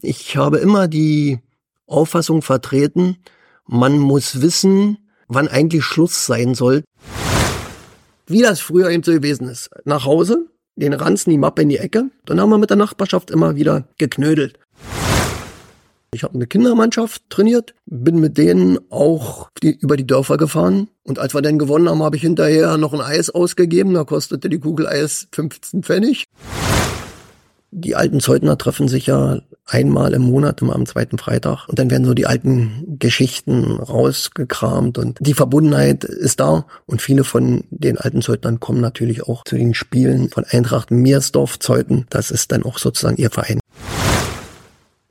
Ich habe immer die Auffassung vertreten, man muss wissen, wann eigentlich Schluss sein soll. Wie das früher eben so gewesen ist. Nach Hause, den Ranzen, die Mappe in die Ecke. Dann haben wir mit der Nachbarschaft immer wieder geknödelt. Ich habe eine Kindermannschaft trainiert, bin mit denen auch die, über die Dörfer gefahren. Und als wir dann gewonnen haben, habe ich hinterher noch ein Eis ausgegeben. Da kostete die Kugel Eis 15 Pfennig. Die alten Zeutner treffen sich ja einmal im Monat, immer am zweiten Freitag. Und dann werden so die alten Geschichten rausgekramt und die Verbundenheit ist da. Und viele von den alten Zeutnern kommen natürlich auch zu den Spielen von Eintracht Meersdorf Zeuthen. Das ist dann auch sozusagen ihr Verein.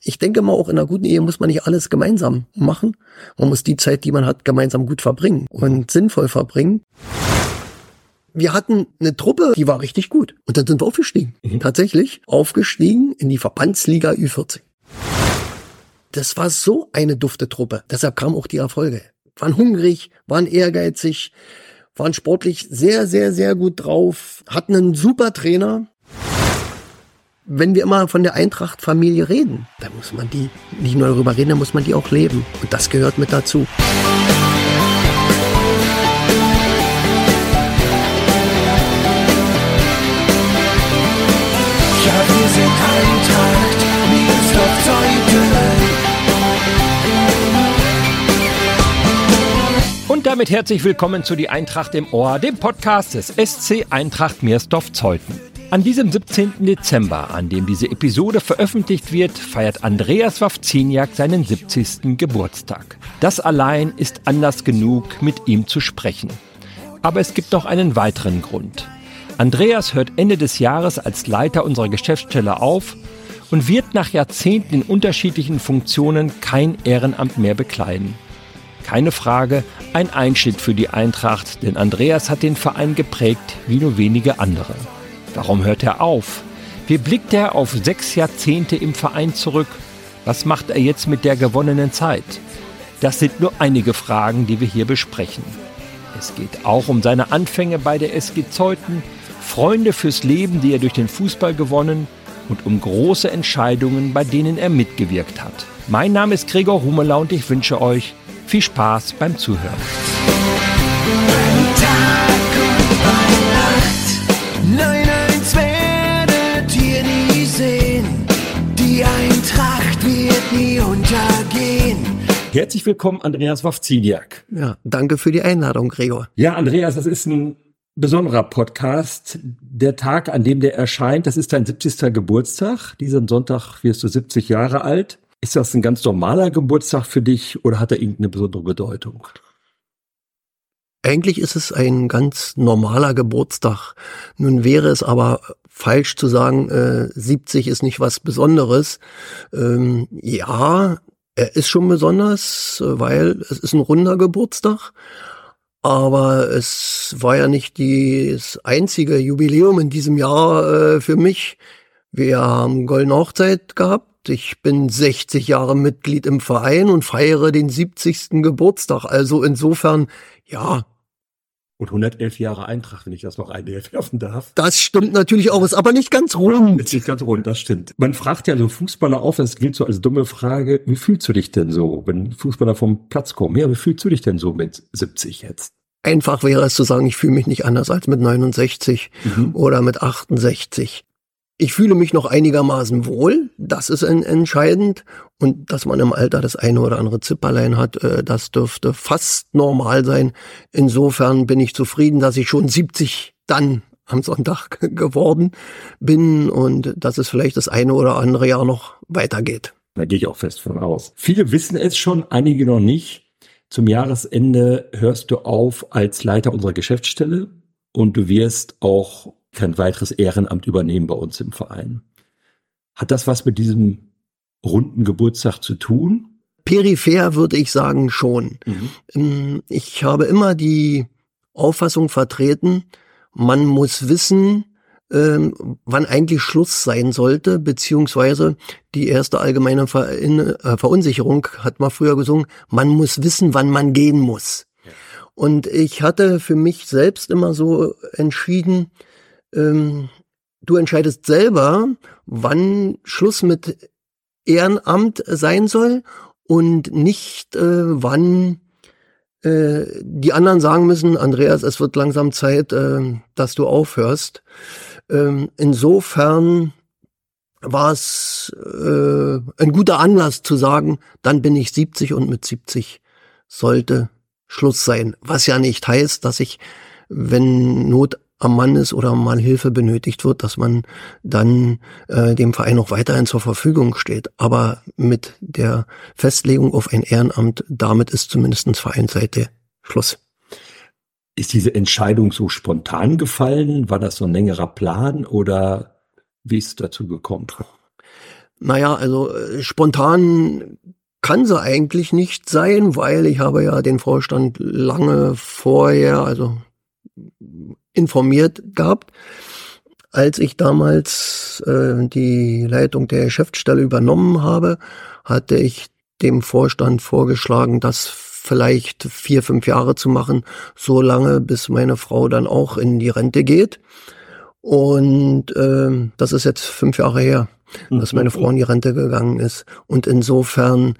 Ich denke mal, auch in einer guten Ehe muss man nicht alles gemeinsam machen. Man muss die Zeit, die man hat, gemeinsam gut verbringen und sinnvoll verbringen. Wir hatten eine Truppe, die war richtig gut. Und dann sind wir aufgestiegen. Mhm. Tatsächlich aufgestiegen in die Verbandsliga Ü40. Das war so eine dufte Truppe. Deshalb kamen auch die Erfolge. Waren hungrig, waren ehrgeizig, waren sportlich sehr, sehr, sehr gut drauf, hatten einen super Trainer, wenn wir immer von der Eintracht-Familie reden, dann muss man die nicht nur darüber reden, dann muss man die auch leben. Und das gehört mit dazu. Und damit herzlich willkommen zu Die Eintracht im Ohr, dem Podcast des SC Eintracht Meersdorf-Zeuthen. An diesem 17. Dezember, an dem diese Episode veröffentlicht wird, feiert Andreas Wawziniak seinen 70. Geburtstag. Das allein ist Anlass genug, mit ihm zu sprechen. Aber es gibt noch einen weiteren Grund. Andreas hört Ende des Jahres als Leiter unserer Geschäftsstelle auf und wird nach Jahrzehnten in unterschiedlichen Funktionen kein Ehrenamt mehr bekleiden. Keine Frage, ein Einschnitt für die Eintracht, denn Andreas hat den Verein geprägt wie nur wenige andere. Warum hört er auf? Wie blickt er auf sechs Jahrzehnte im Verein zurück? Was macht er jetzt mit der gewonnenen Zeit? Das sind nur einige Fragen, die wir hier besprechen. Es geht auch um seine Anfänge bei der SG Zeuthen, Freunde fürs Leben, die er durch den Fußball gewonnen und um große Entscheidungen, bei denen er mitgewirkt hat. Mein Name ist Gregor Humeler und ich wünsche euch viel Spaß beim Zuhören. Herzlich willkommen, Andreas Wawziniak. Ja, danke für die Einladung, Gregor. Ja, Andreas, das ist ein besonderer Podcast. Der Tag, an dem der erscheint, das ist dein 70. Geburtstag. Diesen Sonntag wirst du 70 Jahre alt. Ist das ein ganz normaler Geburtstag für dich oder hat er irgendeine besondere Bedeutung? Eigentlich ist es ein ganz normaler Geburtstag. Nun wäre es aber falsch zu sagen, äh, 70 ist nicht was Besonderes. Ähm, ja, er ist schon besonders, weil es ist ein runder Geburtstag. Aber es war ja nicht das einzige Jubiläum in diesem Jahr äh, für mich. Wir haben Goldene Hochzeit gehabt. Ich bin 60 Jahre Mitglied im Verein und feiere den 70. Geburtstag. Also insofern, ja, und 111 Jahre Eintracht, wenn ich das noch einwerfen darf. Das stimmt natürlich auch, ist aber nicht ganz rund. Ist nicht ganz rund, das stimmt. Man fragt ja so Fußballer auf, das gilt so als dumme Frage, wie fühlst du dich denn so, wenn Fußballer vom Platz kommen? Ja, wie fühlst du dich denn so mit 70 jetzt? Einfach wäre es zu sagen, ich fühle mich nicht anders als mit 69 mhm. oder mit 68. Ich fühle mich noch einigermaßen wohl, das ist entscheidend. Und dass man im Alter das eine oder andere Zipperlein hat, äh, das dürfte fast normal sein. Insofern bin ich zufrieden, dass ich schon 70 dann am Sonntag geworden bin und dass es vielleicht das eine oder andere Jahr noch weitergeht. Da gehe ich auch fest von aus. Viele wissen es schon, einige noch nicht. Zum Jahresende hörst du auf als Leiter unserer Geschäftsstelle und du wirst auch kein weiteres Ehrenamt übernehmen bei uns im Verein. Hat das was mit diesem runden Geburtstag zu tun? Peripher würde ich sagen schon. Mhm. Ähm, ich habe immer die Auffassung vertreten, man muss wissen, ähm, wann eigentlich Schluss sein sollte, beziehungsweise die erste allgemeine Ver äh, Verunsicherung hat man früher gesungen, man muss wissen, wann man gehen muss. Und ich hatte für mich selbst immer so entschieden, ähm, du entscheidest selber, wann Schluss mit Ehrenamt sein soll und nicht äh, wann äh, die anderen sagen müssen, Andreas, es wird langsam Zeit, äh, dass du aufhörst. Ähm, insofern war es äh, ein guter Anlass zu sagen, dann bin ich 70 und mit 70 sollte Schluss sein. Was ja nicht heißt, dass ich, wenn Not am Mann ist oder mal Hilfe benötigt wird, dass man dann äh, dem Verein auch weiterhin zur Verfügung steht. Aber mit der Festlegung auf ein Ehrenamt, damit ist zumindest Vereinsseite Schluss. Ist diese Entscheidung so spontan gefallen? War das so ein längerer Plan oder wie ist es dazu gekommen? Naja, also äh, spontan kann sie eigentlich nicht sein, weil ich habe ja den Vorstand lange vorher, also informiert gehabt. Als ich damals äh, die Leitung der Geschäftsstelle übernommen habe, hatte ich dem Vorstand vorgeschlagen, das vielleicht vier, fünf Jahre zu machen, so lange, bis meine Frau dann auch in die Rente geht. Und äh, das ist jetzt fünf Jahre her, dass meine Frau in die Rente gegangen ist. Und insofern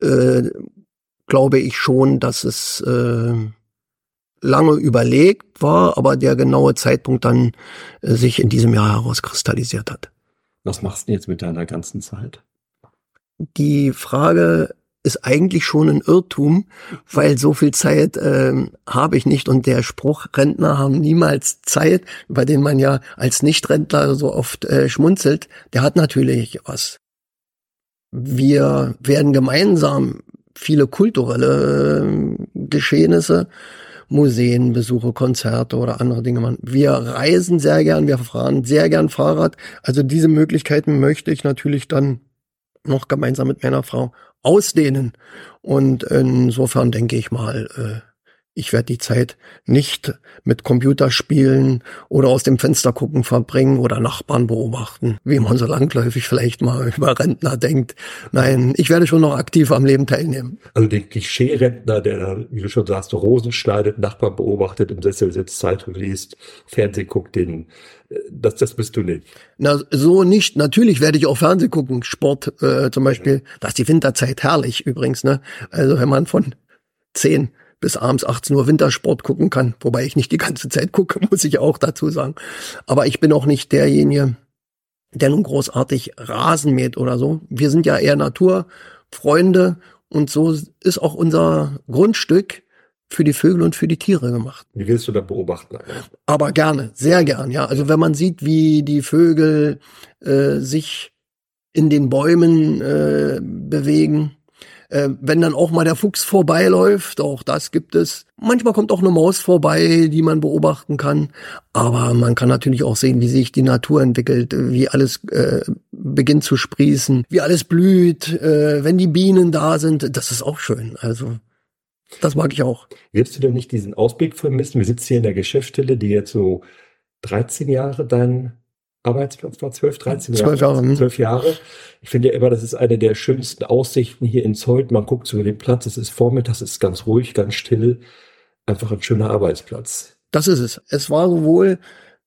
äh, glaube ich schon, dass es äh, lange überlegt war, aber der genaue Zeitpunkt dann äh, sich in diesem Jahr herauskristallisiert hat. Was machst du jetzt mit deiner ganzen Zeit? Die Frage ist eigentlich schon ein Irrtum, weil so viel Zeit ähm, habe ich nicht. Und der Spruch, Rentner haben niemals Zeit, bei dem man ja als Nichtrentner so oft äh, schmunzelt, der hat natürlich was. Wir werden gemeinsam viele kulturelle äh, Geschehnisse Museen besuche, Konzerte oder andere Dinge machen. Wir reisen sehr gern, wir fahren sehr gern Fahrrad. Also diese Möglichkeiten möchte ich natürlich dann noch gemeinsam mit meiner Frau ausdehnen. Und insofern denke ich mal, äh, ich werde die Zeit nicht mit Computerspielen oder aus dem Fenster gucken verbringen oder Nachbarn beobachten, wie man so langläufig vielleicht mal über Rentner denkt. Nein, ich werde schon noch aktiv am Leben teilnehmen. Also den Klischee-Rentner, der, wie du schon sagst, Rosen schneidet, Nachbarn beobachtet, im Sessel sitzt, Zeitung liest, Fernsehen guckt, den, das, das bist du nicht. Na, so nicht. Natürlich werde ich auch Fernsehen gucken, Sport äh, zum Beispiel. Das ist die Winterzeit herrlich übrigens. Ne? Also wenn man von zehn bis abends 18 Uhr Wintersport gucken kann, wobei ich nicht die ganze Zeit gucke, muss ich auch dazu sagen. Aber ich bin auch nicht derjenige, der nun großartig Rasen mäht oder so. Wir sind ja eher Naturfreunde und so ist auch unser Grundstück für die Vögel und für die Tiere gemacht. Wie willst du da beobachten? Aber gerne, sehr gern, ja. Also wenn man sieht, wie die Vögel äh, sich in den Bäumen äh, bewegen, äh, wenn dann auch mal der Fuchs vorbeiläuft, auch das gibt es. Manchmal kommt auch eine Maus vorbei, die man beobachten kann. Aber man kann natürlich auch sehen, wie sich die Natur entwickelt, wie alles äh, beginnt zu sprießen, wie alles blüht, äh, wenn die Bienen da sind. Das ist auch schön. Also das mag ich auch. Wirst du denn nicht diesen Ausblick vermissen? Wir sitzen hier in der Geschäftsstelle, die jetzt so 13 Jahre dein Arbeitsplatz war, 12, 13 12 Jahre. Jahre. 12 Jahre. Ich finde ja immer, das ist eine der schönsten Aussichten hier in Zeut. Man guckt so über den Platz, es ist vormittags, es ist ganz ruhig, ganz still. Einfach ein schöner Arbeitsplatz. Das ist es. Es war sowohl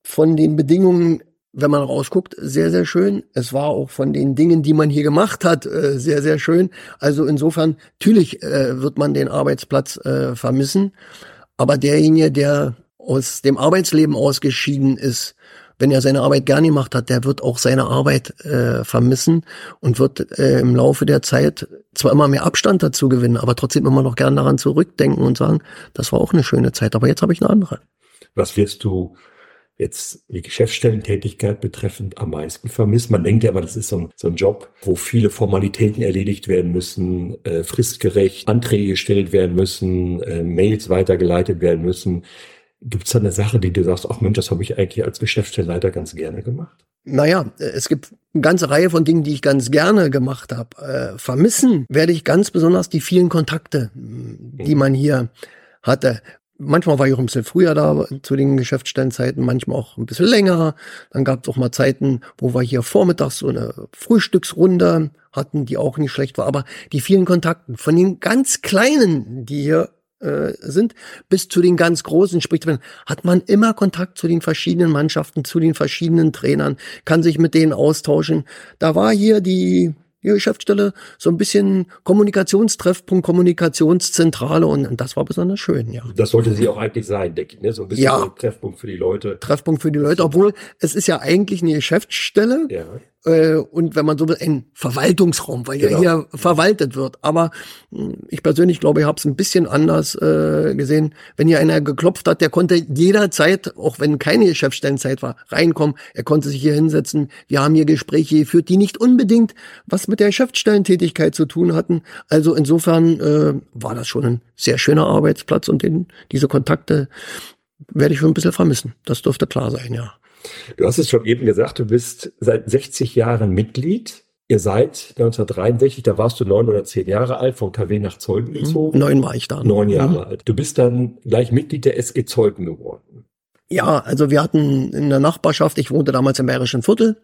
von den Bedingungen, wenn man rausguckt, sehr, sehr schön. Es war auch von den Dingen, die man hier gemacht hat, äh, sehr, sehr schön. Also insofern, natürlich äh, wird man den Arbeitsplatz äh, vermissen. Aber derjenige, der aus dem Arbeitsleben ausgeschieden ist, wenn er seine Arbeit gerne gemacht hat, der wird auch seine Arbeit vermissen und wird im Laufe der Zeit zwar immer mehr Abstand dazu gewinnen, aber trotzdem immer noch gern daran zurückdenken und sagen, das war auch eine schöne Zeit, aber jetzt habe ich eine andere. Was wirst du jetzt die Geschäftsstellentätigkeit betreffend am meisten vermissen? Man denkt ja aber, das ist so ein, so ein Job, wo viele Formalitäten erledigt werden müssen, äh, fristgerecht Anträge gestellt werden müssen, äh, Mails weitergeleitet werden müssen. Gibt es da eine Sache, die du sagst, ach Mensch, das habe ich eigentlich als Geschäftsstellleiter ganz gerne gemacht? Naja, es gibt eine ganze Reihe von Dingen, die ich ganz gerne gemacht habe. Äh, vermissen werde ich ganz besonders die vielen Kontakte, die mhm. man hier hatte. Manchmal war ich auch ein bisschen früher da zu den Geschäftsstellenzeiten, manchmal auch ein bisschen länger. Dann gab es auch mal Zeiten, wo wir hier vormittags so eine Frühstücksrunde hatten, die auch nicht schlecht war. Aber die vielen Kontakten von den ganz Kleinen, die hier äh, sind, bis zu den ganz großen, sprich, hat man immer Kontakt zu den verschiedenen Mannschaften, zu den verschiedenen Trainern, kann sich mit denen austauschen. Da war hier die die Geschäftsstelle so ein bisschen Kommunikationstreffpunkt, Kommunikationszentrale und, das war besonders schön, ja. Das sollte sie auch eigentlich sein, denke ich, ne? so ein bisschen Ja. Treffpunkt für die Leute. Treffpunkt für die Leute, obwohl es ist ja eigentlich eine Geschäftsstelle Ja. Äh, und wenn man so will, ein Verwaltungsraum, weil Genau. ja hier verwaltet wird. Aber mh, ich persönlich glaube, ich habe es ein bisschen anders äh, gesehen. Wenn hier einer geklopft hat, der konnte jederzeit, auch wenn keine Geschäftsstellenzeit war, reinkommen. Er konnte sich hier hinsetzen. Wir haben hier Gespräche geführt, die nicht unbedingt was mit der Geschäftsstellentätigkeit zu tun hatten. Also insofern äh, war das schon ein sehr schöner Arbeitsplatz und den, diese Kontakte werde ich schon ein bisschen vermissen. Das dürfte klar sein, ja. Du hast es schon eben gesagt, du bist seit 60 Jahren Mitglied. Ihr seid 1963, da warst du neun oder zehn Jahre alt, von KW nach Zeugen gezogen. Neun war ich da. Neun Jahre Mhm. alt. Du bist dann gleich Mitglied der SG Zeugen geworden. Ja, also wir hatten in der Nachbarschaft, ich wohnte damals im Bayerischen Viertel,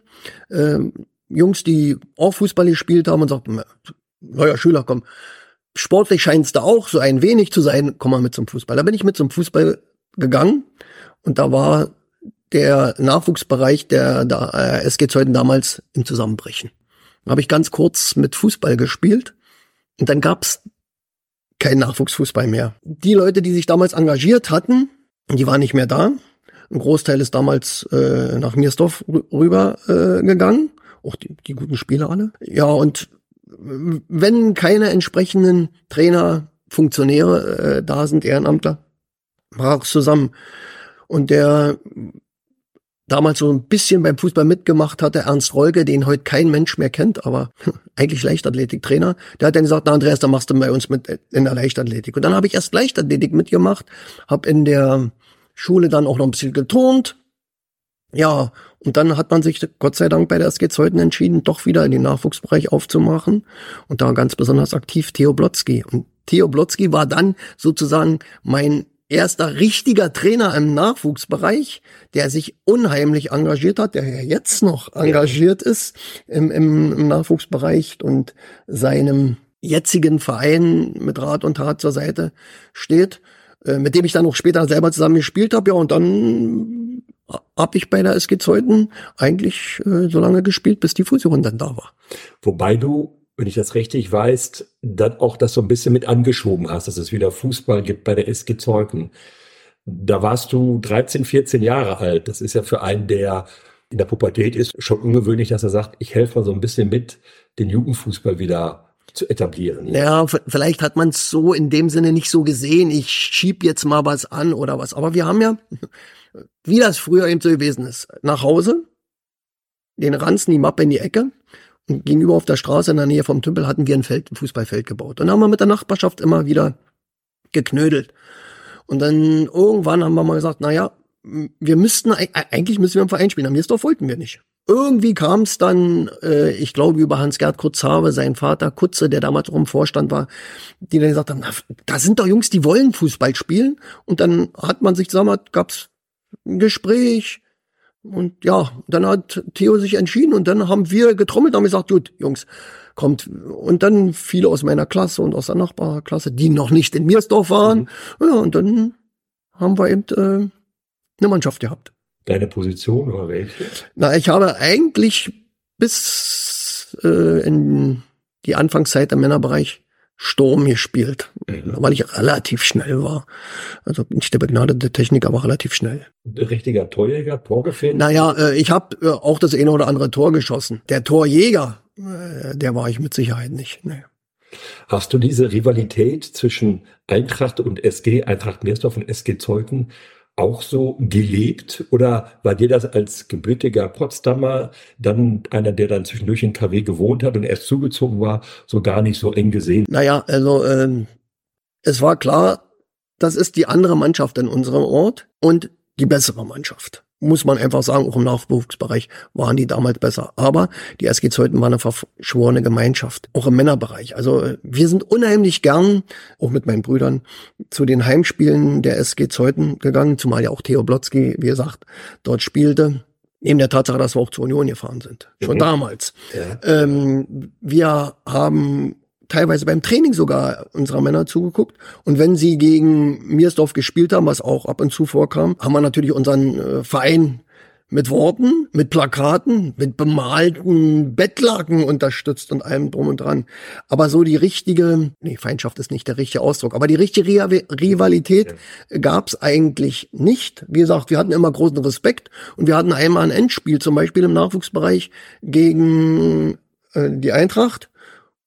ähm, Jungs, die auch Fußball gespielt haben und sagten, neuer Schüler, komm, sportlich scheint es da auch so ein wenig zu sein, komm mal mit zum Fußball. Da bin ich mit zum Fußball gegangen und da war der Nachwuchsbereich der, der äh, SG Zeuthen damals im Zusammenbrechen. Habe ich ganz kurz mit Fußball gespielt und dann gab's kein Nachwuchsfußball mehr. Die Leute, die sich damals engagiert hatten, die waren nicht mehr da. Ein Großteil ist damals äh, nach Miersdorf rü- rüber äh, gegangen. Auch die, die guten Spieler alle. Ja, und wenn keine entsprechenden Trainer, Funktionäre äh, da sind, Ehrenamtler, brach zusammen. Und der damals so ein bisschen beim Fußball mitgemacht hatte, Ernst Rolke, den heute kein Mensch mehr kennt, aber eigentlich Leichtathletiktrainer, der hat dann gesagt, na Andreas, dann machst du bei uns mit in der Leichtathletik. Und dann habe ich erst Leichtathletik mitgemacht, habe in der Schule dann auch noch ein bisschen geturnt. Ja, und dann hat man sich Gott sei Dank bei der SG Zeuthen entschieden, doch wieder in den Nachwuchsbereich aufzumachen. Und da ganz besonders aktiv Theo Blotzky. Und Theo Blotzky war dann sozusagen mein erster richtiger Trainer im Nachwuchsbereich, der sich unheimlich engagiert hat, der ja jetzt noch engagiert ist im, im, im Nachwuchsbereich und seinem jetzigen Verein mit Rat und Tat zur Seite steht, äh, mit dem ich dann auch später selber zusammen gespielt habe. Ja, und dann habe ich bei der SG Zeuthen eigentlich äh, so lange gespielt, bis die Fusion dann da war. Wobei du, wenn ich das richtig weiß, dann auch das so ein bisschen mit angeschoben hast, dass es wieder Fußball gibt bei der SG Zeugen. Da warst du 13, 14 Jahre alt. Das ist ja für einen, der in der Pubertät ist, schon ungewöhnlich, dass er sagt, ich helfe mal so ein bisschen mit, den Jugendfußball wieder zu etablieren. Ja, vielleicht hat man es so in dem Sinne nicht so gesehen, ich schieb jetzt mal was an oder was. Aber wir haben ja, wie das früher eben so gewesen ist, nach Hause, den Ranzen, die Mappe in die Ecke gegenüber auf der Straße in der Nähe vom Tümpel hatten wir ein Feld, ein Fußballfeld gebaut. Und dann haben wir mit der Nachbarschaft immer wieder geknödelt. Und dann irgendwann haben wir mal gesagt, na ja, wir müssten, eig- eigentlich müssen wir im Verein spielen. Am Mirsdorf wollten wir nicht. Irgendwie kam es dann, äh, ich glaube, über Hans-Gerd Kurzhabe, sein Vater Kutze, der damals auch im Vorstand war, die dann gesagt haben, na, da sind doch Jungs, die wollen Fußball spielen. Und dann hat man sich zusammen, gab's ein Gespräch. Und ja, dann hat Theo sich entschieden und dann haben wir getrommelt und haben gesagt, gut, Jungs, kommt. Und dann viele aus meiner Klasse und aus der Nachbarklasse, die noch nicht in Miersdorf waren. Ja, und dann haben wir eben äh, eine Mannschaft gehabt. Deine Position oder welche? Na, ich habe eigentlich bis äh, in die Anfangszeit im Männerbereich Sturm gespielt, weil ich relativ schnell war. Also nicht der begnadete Techniker, aber relativ schnell. Richtiger Torjäger, Torgefährder? Naja, äh, ich habe äh, auch das eine oder andere Tor geschossen. Der Torjäger, äh, der war ich mit Sicherheit nicht. Nee. Hast du diese Rivalität zwischen Eintracht und SG, Eintracht Meersdorf und SG Zeugen auch so gelebt? Oder war dir das als gebürtiger Potsdamer, dann einer, der dann zwischendurch in KW gewohnt hat und erst zugezogen war, so gar nicht so eng gesehen? Naja, also ähm, es war klar, das ist die andere Mannschaft in unserem Ort und die bessere Mannschaft. Muss man einfach sagen, auch im Nachwuchsbereich waren die damals besser. Aber die SG Zeuthen war eine verschworene Gemeinschaft, auch im Männerbereich. Also äh, wir sind unheimlich gern, auch mit meinen Brüdern, zu den Heimspielen der SG Zeuthen gegangen, zumal ja auch Theo Blotzky, wie gesagt, dort spielte. Neben der Tatsache, dass wir auch zur Union gefahren sind. Schon Mhm. damals. Ja. Ähm, wir haben teilweise beim Training sogar unserer Männer zugeguckt. Und wenn sie gegen Miersdorf gespielt haben, was auch ab und zu vorkam, haben wir natürlich unseren äh, Verein mit Worten, mit Plakaten, mit bemalten Bettlaken unterstützt und allem drum und dran. Aber so die richtige, nee, Feindschaft ist nicht der richtige Ausdruck, aber die richtige Rivalität gab's eigentlich nicht. Wie gesagt, wir hatten immer großen Respekt und wir hatten einmal ein Endspiel, zum Beispiel im Nachwuchsbereich gegen äh, die Eintracht.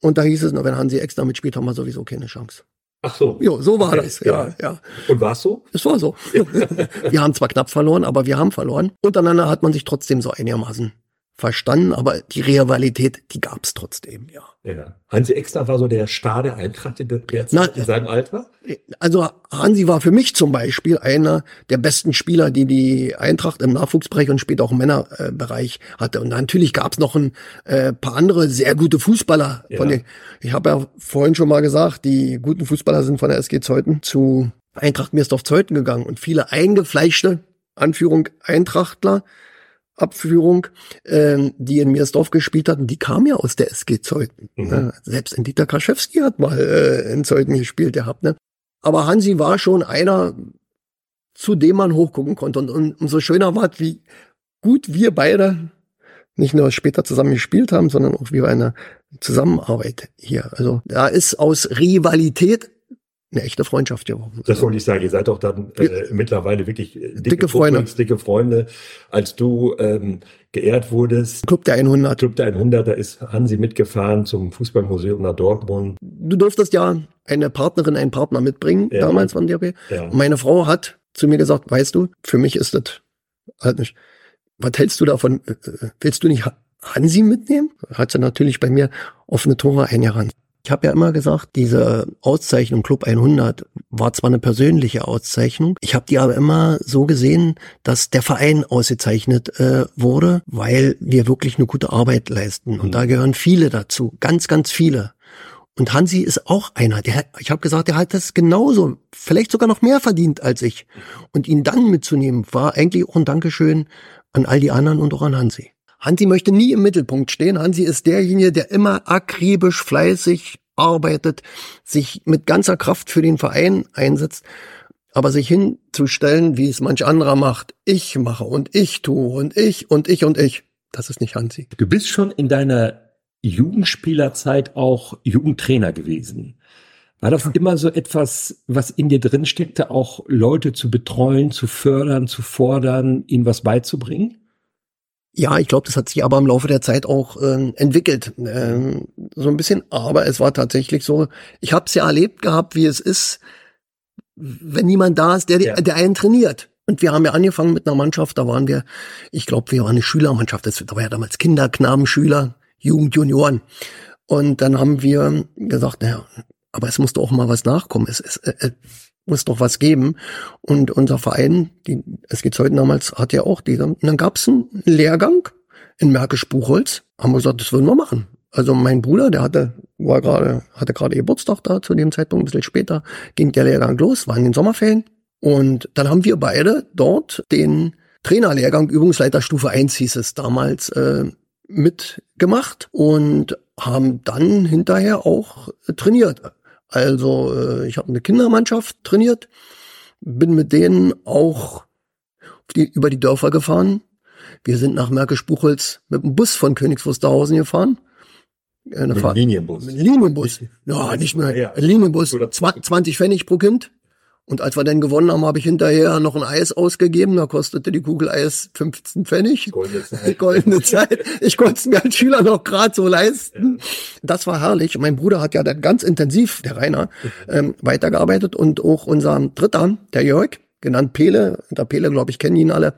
Und da hieß es, wenn Hansi Ex damit spielt, haben wir sowieso keine Chance. Ach so. Jo, so war okay, das. Ja, ja. ja. Und war es so? Es war so. wir haben zwar knapp verloren, aber wir haben verloren. Untereinander hat man sich trotzdem so einigermaßen verstanden, aber die Rivalität, die gab's trotzdem, ja. Ja. Hansi Exner war so der Star der Eintracht in, der Na, in seinem Alter? Also Hansi war für mich zum Beispiel einer der besten Spieler, die die Eintracht im Nachwuchsbereich und später auch im Männerbereich hatte. Und natürlich gab's noch ein äh, paar andere sehr gute Fußballer. Ja. Von den, ich habe ja vorhin schon mal gesagt, die guten Fußballer sind von der SG Zeuthen zu Eintracht Mirsdorf Zeuthen gegangen und viele eingefleischte Anführung Eintrachtler Abführung, ähm, die in Miersdorf gespielt hatten, die kam ja aus der SG Zeuthen. Mhm. Ne? Selbst in Dieter Kraschewski hat mal äh, in Zeuthen gespielt gehabt. Ne? Aber Hansi war schon einer, zu dem man hochgucken konnte. Und, und umso schöner war, wie gut wir beide nicht nur später zusammen gespielt haben, sondern auch wie eine Zusammenarbeit hier. Also da ist aus Rivalität eine echte Freundschaft geworden. Das wollte ich sagen. Ihr seid doch dann äh, mittlerweile wirklich äh, dicke, dicke Freunde. dicke Freunde. Als du ähm, geehrt wurdest. Club der 100. Club der 100, da ist Hansi mitgefahren zum Fußballmuseum nach Dortmund. Du durftest ja eine Partnerin, einen Partner mitbringen, ja. damals von DRB. Ja. meine Frau hat zu mir gesagt, weißt du, für mich ist das halt nicht. Was hältst du davon? Äh, äh, willst du nicht Hansi mitnehmen? Hat sie natürlich bei mir offene Tore eingerannt. Ich habe ja immer gesagt, diese Auszeichnung Club 100 war zwar eine persönliche Auszeichnung, ich habe die aber immer so gesehen, dass der Verein ausgezeichnet äh, wurde, weil wir wirklich eine gute Arbeit leisten. Und mhm. da gehören viele dazu, ganz, ganz viele. Und Hansi ist auch einer, der, ich habe gesagt, der hat das genauso, vielleicht sogar noch mehr verdient als ich. Und ihn dann mitzunehmen, war eigentlich auch ein Dankeschön an all die anderen und auch an Hansi. Hansi möchte nie im Mittelpunkt stehen. Hansi ist derjenige, der immer akribisch, fleißig arbeitet, sich mit ganzer Kraft für den Verein einsetzt. Aber sich hinzustellen, wie es manch anderer macht, ich mache und ich tue und ich und ich und ich, das ist nicht Hansi. Du bist schon in deiner Jugendspielerzeit auch Jugendtrainer gewesen. War das immer so etwas, was in dir drin steckte, auch Leute zu betreuen, zu fördern, zu fordern, ihnen was beizubringen? Ja, ich glaube, das hat sich aber im Laufe der Zeit auch äh, entwickelt. Ähm, so ein bisschen, aber es war tatsächlich so, ich habe es ja erlebt gehabt, wie es ist, wenn niemand da ist, der, ja. der einen trainiert. Und wir haben ja angefangen mit einer Mannschaft, da waren wir, ich glaube, wir waren eine Schülermannschaft, das, da war ja damals Kinder, Knaben, Schüler, Jugend, Junioren. Und dann haben wir gesagt, naja, aber es muss doch auch mal was nachkommen. Es, es, es, muss doch was geben. Und unser Verein, die es geht heute damals, hat ja auch diese. Und dann gab es einen Lehrgang in Märkisch-Buchholz. Haben wir gesagt, das würden wir machen. Also mein Bruder, der hatte, war gerade, hatte gerade Geburtstag da zu dem Zeitpunkt, ein bisschen später ging der Lehrgang los, war in den Sommerferien. Und dann haben wir beide dort den Trainerlehrgang Übungsleiterstufe 1 hieß es damals, äh, mitgemacht und haben dann hinterher auch trainiert. Also äh, ich habe eine Kindermannschaft trainiert, bin mit denen auch die, über die Dörfer gefahren. Wir sind nach Märkisch-Buchholz mit dem Bus von Königs Wusterhausen gefahren. Äh, mit Fahrt. Linienbus. Mit Linienbus. Ja, nicht mehr. Ja. Linienbus. 20 Pfennig pro Kind. Und als wir dann gewonnen haben, habe ich hinterher noch ein Eis ausgegeben. Da kostete die Kugel Eis 15 Pfennig. Goldene Zeit. Goldene Zeit. Ich konnte es mir als Schüler noch gerade so leisten. Ja. Das war herrlich. Mein Bruder hat ja dann ganz intensiv, der Rainer, ähm, weitergearbeitet. Und auch unser Dritter, der Jörg, genannt Pele, der Pele, glaube ich, kennen ihn alle.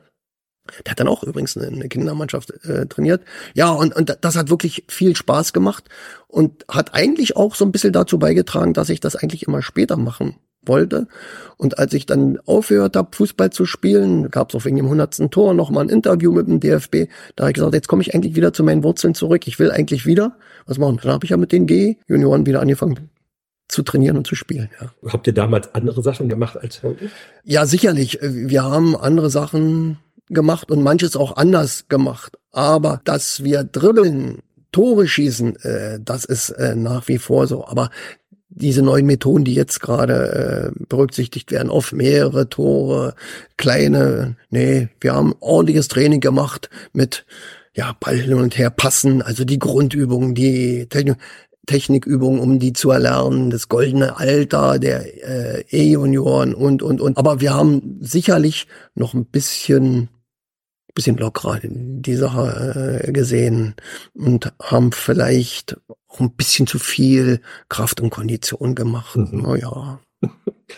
Der hat dann auch übrigens eine Kindermannschaft äh, trainiert. Ja, und, und das hat wirklich viel Spaß gemacht und hat eigentlich auch so ein bisschen dazu beigetragen, dass ich das eigentlich immer später machen wollte. Und als ich dann aufgehört habe, Fußball zu spielen, gab es auch wegen dem hundertsten Tor noch mal ein Interview mit dem DFB. Da habe ich gesagt, jetzt komme ich eigentlich wieder zu meinen Wurzeln zurück. Ich will eigentlich wieder was machen. Dann habe ich ja mit den G-Junioren wieder angefangen zu trainieren und zu spielen. Ja. Habt ihr damals andere Sachen gemacht als heute? Ja, sicherlich. Wir haben andere Sachen gemacht und manches auch anders gemacht. Aber dass wir dribbeln, Tore schießen, äh, das ist äh, nach wie vor so. Aber diese neuen Methoden, die jetzt gerade äh, berücksichtigt werden, auf mehrere Tore, kleine, nee, wir haben ordentliches Training gemacht mit ja, Ball hin und her passen, also die Grundübungen, die Technik, Technikübungen, um die zu erlernen, das goldene Alter der äh, E-Junioren und, und, und. Aber wir haben sicherlich noch ein bisschen, bisschen lockerer die Sache äh, gesehen und haben vielleicht auch ein bisschen zu viel Kraft und Kondition gemacht. Mhm. Naja.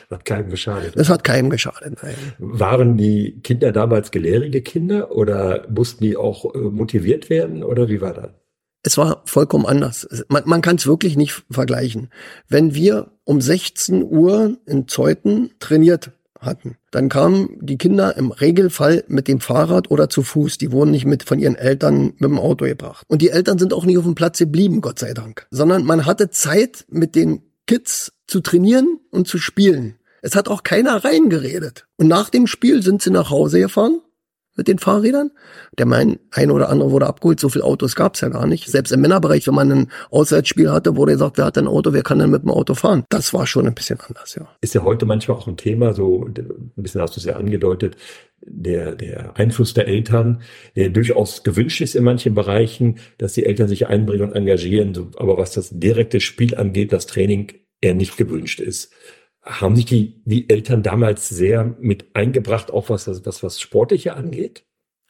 Hat keinem geschadet. Es hat keinem geschadet, nein. Waren die Kinder damals gelehrige Kinder oder mussten die auch äh, motiviert werden oder wie war das? Es war vollkommen anders. Man, man kann es wirklich nicht vergleichen. Wenn wir um 16 Uhr in Zeuthen trainiert hatten, dann kamen die Kinder im Regelfall mit dem Fahrrad oder zu Fuß. Die wurden nicht mit von ihren Eltern mit dem Auto gebracht. Und die Eltern sind auch nicht auf dem Platz geblieben, Gott sei Dank. Sondern man hatte Zeit, mit den Kids zu trainieren und zu spielen. Es hat auch keiner reingeredet. Und nach dem Spiel sind sie nach Hause gefahren mit den Fahrrädern. Der mein, ein oder andere wurde abgeholt, so viele Autos gab's ja gar nicht. Selbst im Männerbereich, wenn man ein Auswärtsspiel hatte, wurde gesagt, wer hat ein Auto, wer kann denn mit dem Auto fahren? Das war schon ein bisschen anders, ja. Ist ja heute manchmal auch ein Thema, so ein bisschen hast du es ja angedeutet, der, der Einfluss der Eltern, der durchaus gewünscht ist in manchen Bereichen, dass die Eltern sich einbringen und engagieren, aber was das direkte Spiel angeht, das Training eher nicht gewünscht ist haben sich die, die Eltern damals sehr mit eingebracht, auch was das, was, was Sportliche angeht?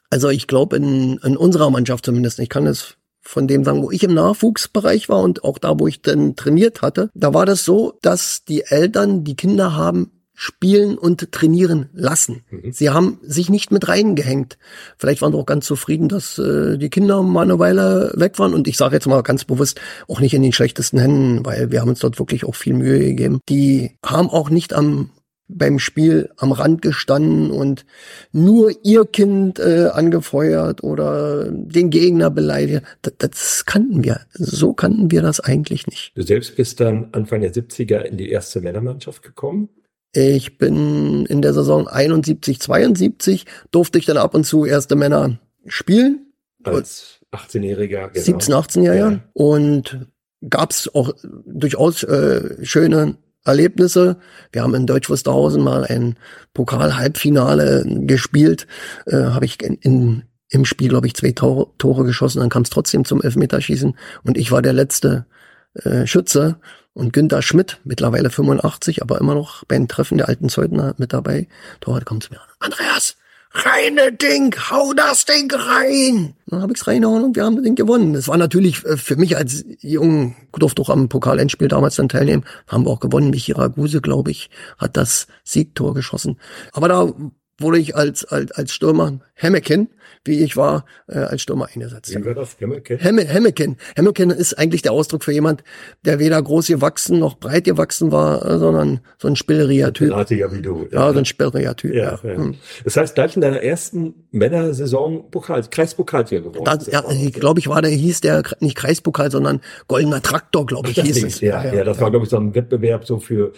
Also ich glaube in, in unserer Mannschaft zumindest, ich kann es von dem sagen, wo ich im Nachwuchsbereich war und auch da, wo ich dann trainiert hatte, da war das so, dass die Eltern die Kinder haben spielen und trainieren lassen. Mhm. Sie haben sich nicht mit reingehängt. Vielleicht waren sie auch ganz zufrieden, dass äh, die Kinder mal eine Weile weg waren. Und ich sage jetzt mal ganz bewusst, auch nicht in den schlechtesten Händen, weil wir haben uns dort wirklich auch viel Mühe gegeben. Die haben auch nicht am beim Spiel am Rand gestanden und nur ihr Kind äh, angefeuert oder den Gegner beleidigt. Das, das kannten wir. So kannten wir das eigentlich nicht. Du selbst bist dann Anfang der 70er in die erste Männermannschaft gekommen. Ich bin in der Saison 71, 72 durfte ich dann ab und zu erste Männer spielen. Als 18-Jähriger. Genau. 17, 18 Jahre. Ja. Und gab's auch durchaus äh, schöne Erlebnisse. Wir haben in Deutsch Wusterhausen mal ein Pokal-Halbfinale gespielt. Äh, Habe ich in, in, im Spiel, glaube ich, zwei Tore, Tore geschossen. Dann kam es trotzdem zum Elfmeterschießen. Und ich war der letzte äh, Schütze. Und Günther Schmidt, mittlerweile 85, aber immer noch beim Treffen der alten Zeugner mit dabei. Dort kommt es mir an. Andreas, reine Ding, hau das Ding rein. Dann habe ich's reingehauen und wir haben das Ding gewonnen. Das war natürlich äh, für mich als Jungen, durfte auch am Pokalendspiel damals dann teilnehmen, haben wir auch gewonnen. Michi Raguse, glaube ich, hat das Siegtor geschossen. Aber da wurde ich als, als, als Stürmer Hemmeken, wie ich war, äh, als Stürmer eingesetzt. Das? Hemmeken? Hemme, Hemmeken. Hemmeken ist eigentlich der Ausdruck für jemand, der weder groß gewachsen noch breit gewachsen war, äh, sondern so ein spilleriger Typ. Drahtiger wie du. Ja, ja so ein spilleriger Typ. Ja, ja. ja. Hm. Das heißt, gleich in deiner ersten Männersaison Pokal, Kreispokaltier geworden. Das, ja, ich glaube, ich war, der hieß der nicht Kreispokal, sondern Goldener Traktor, glaube ich, hieß es. Ja, ja, ja, das war, glaube ich, so ein Wettbewerb so für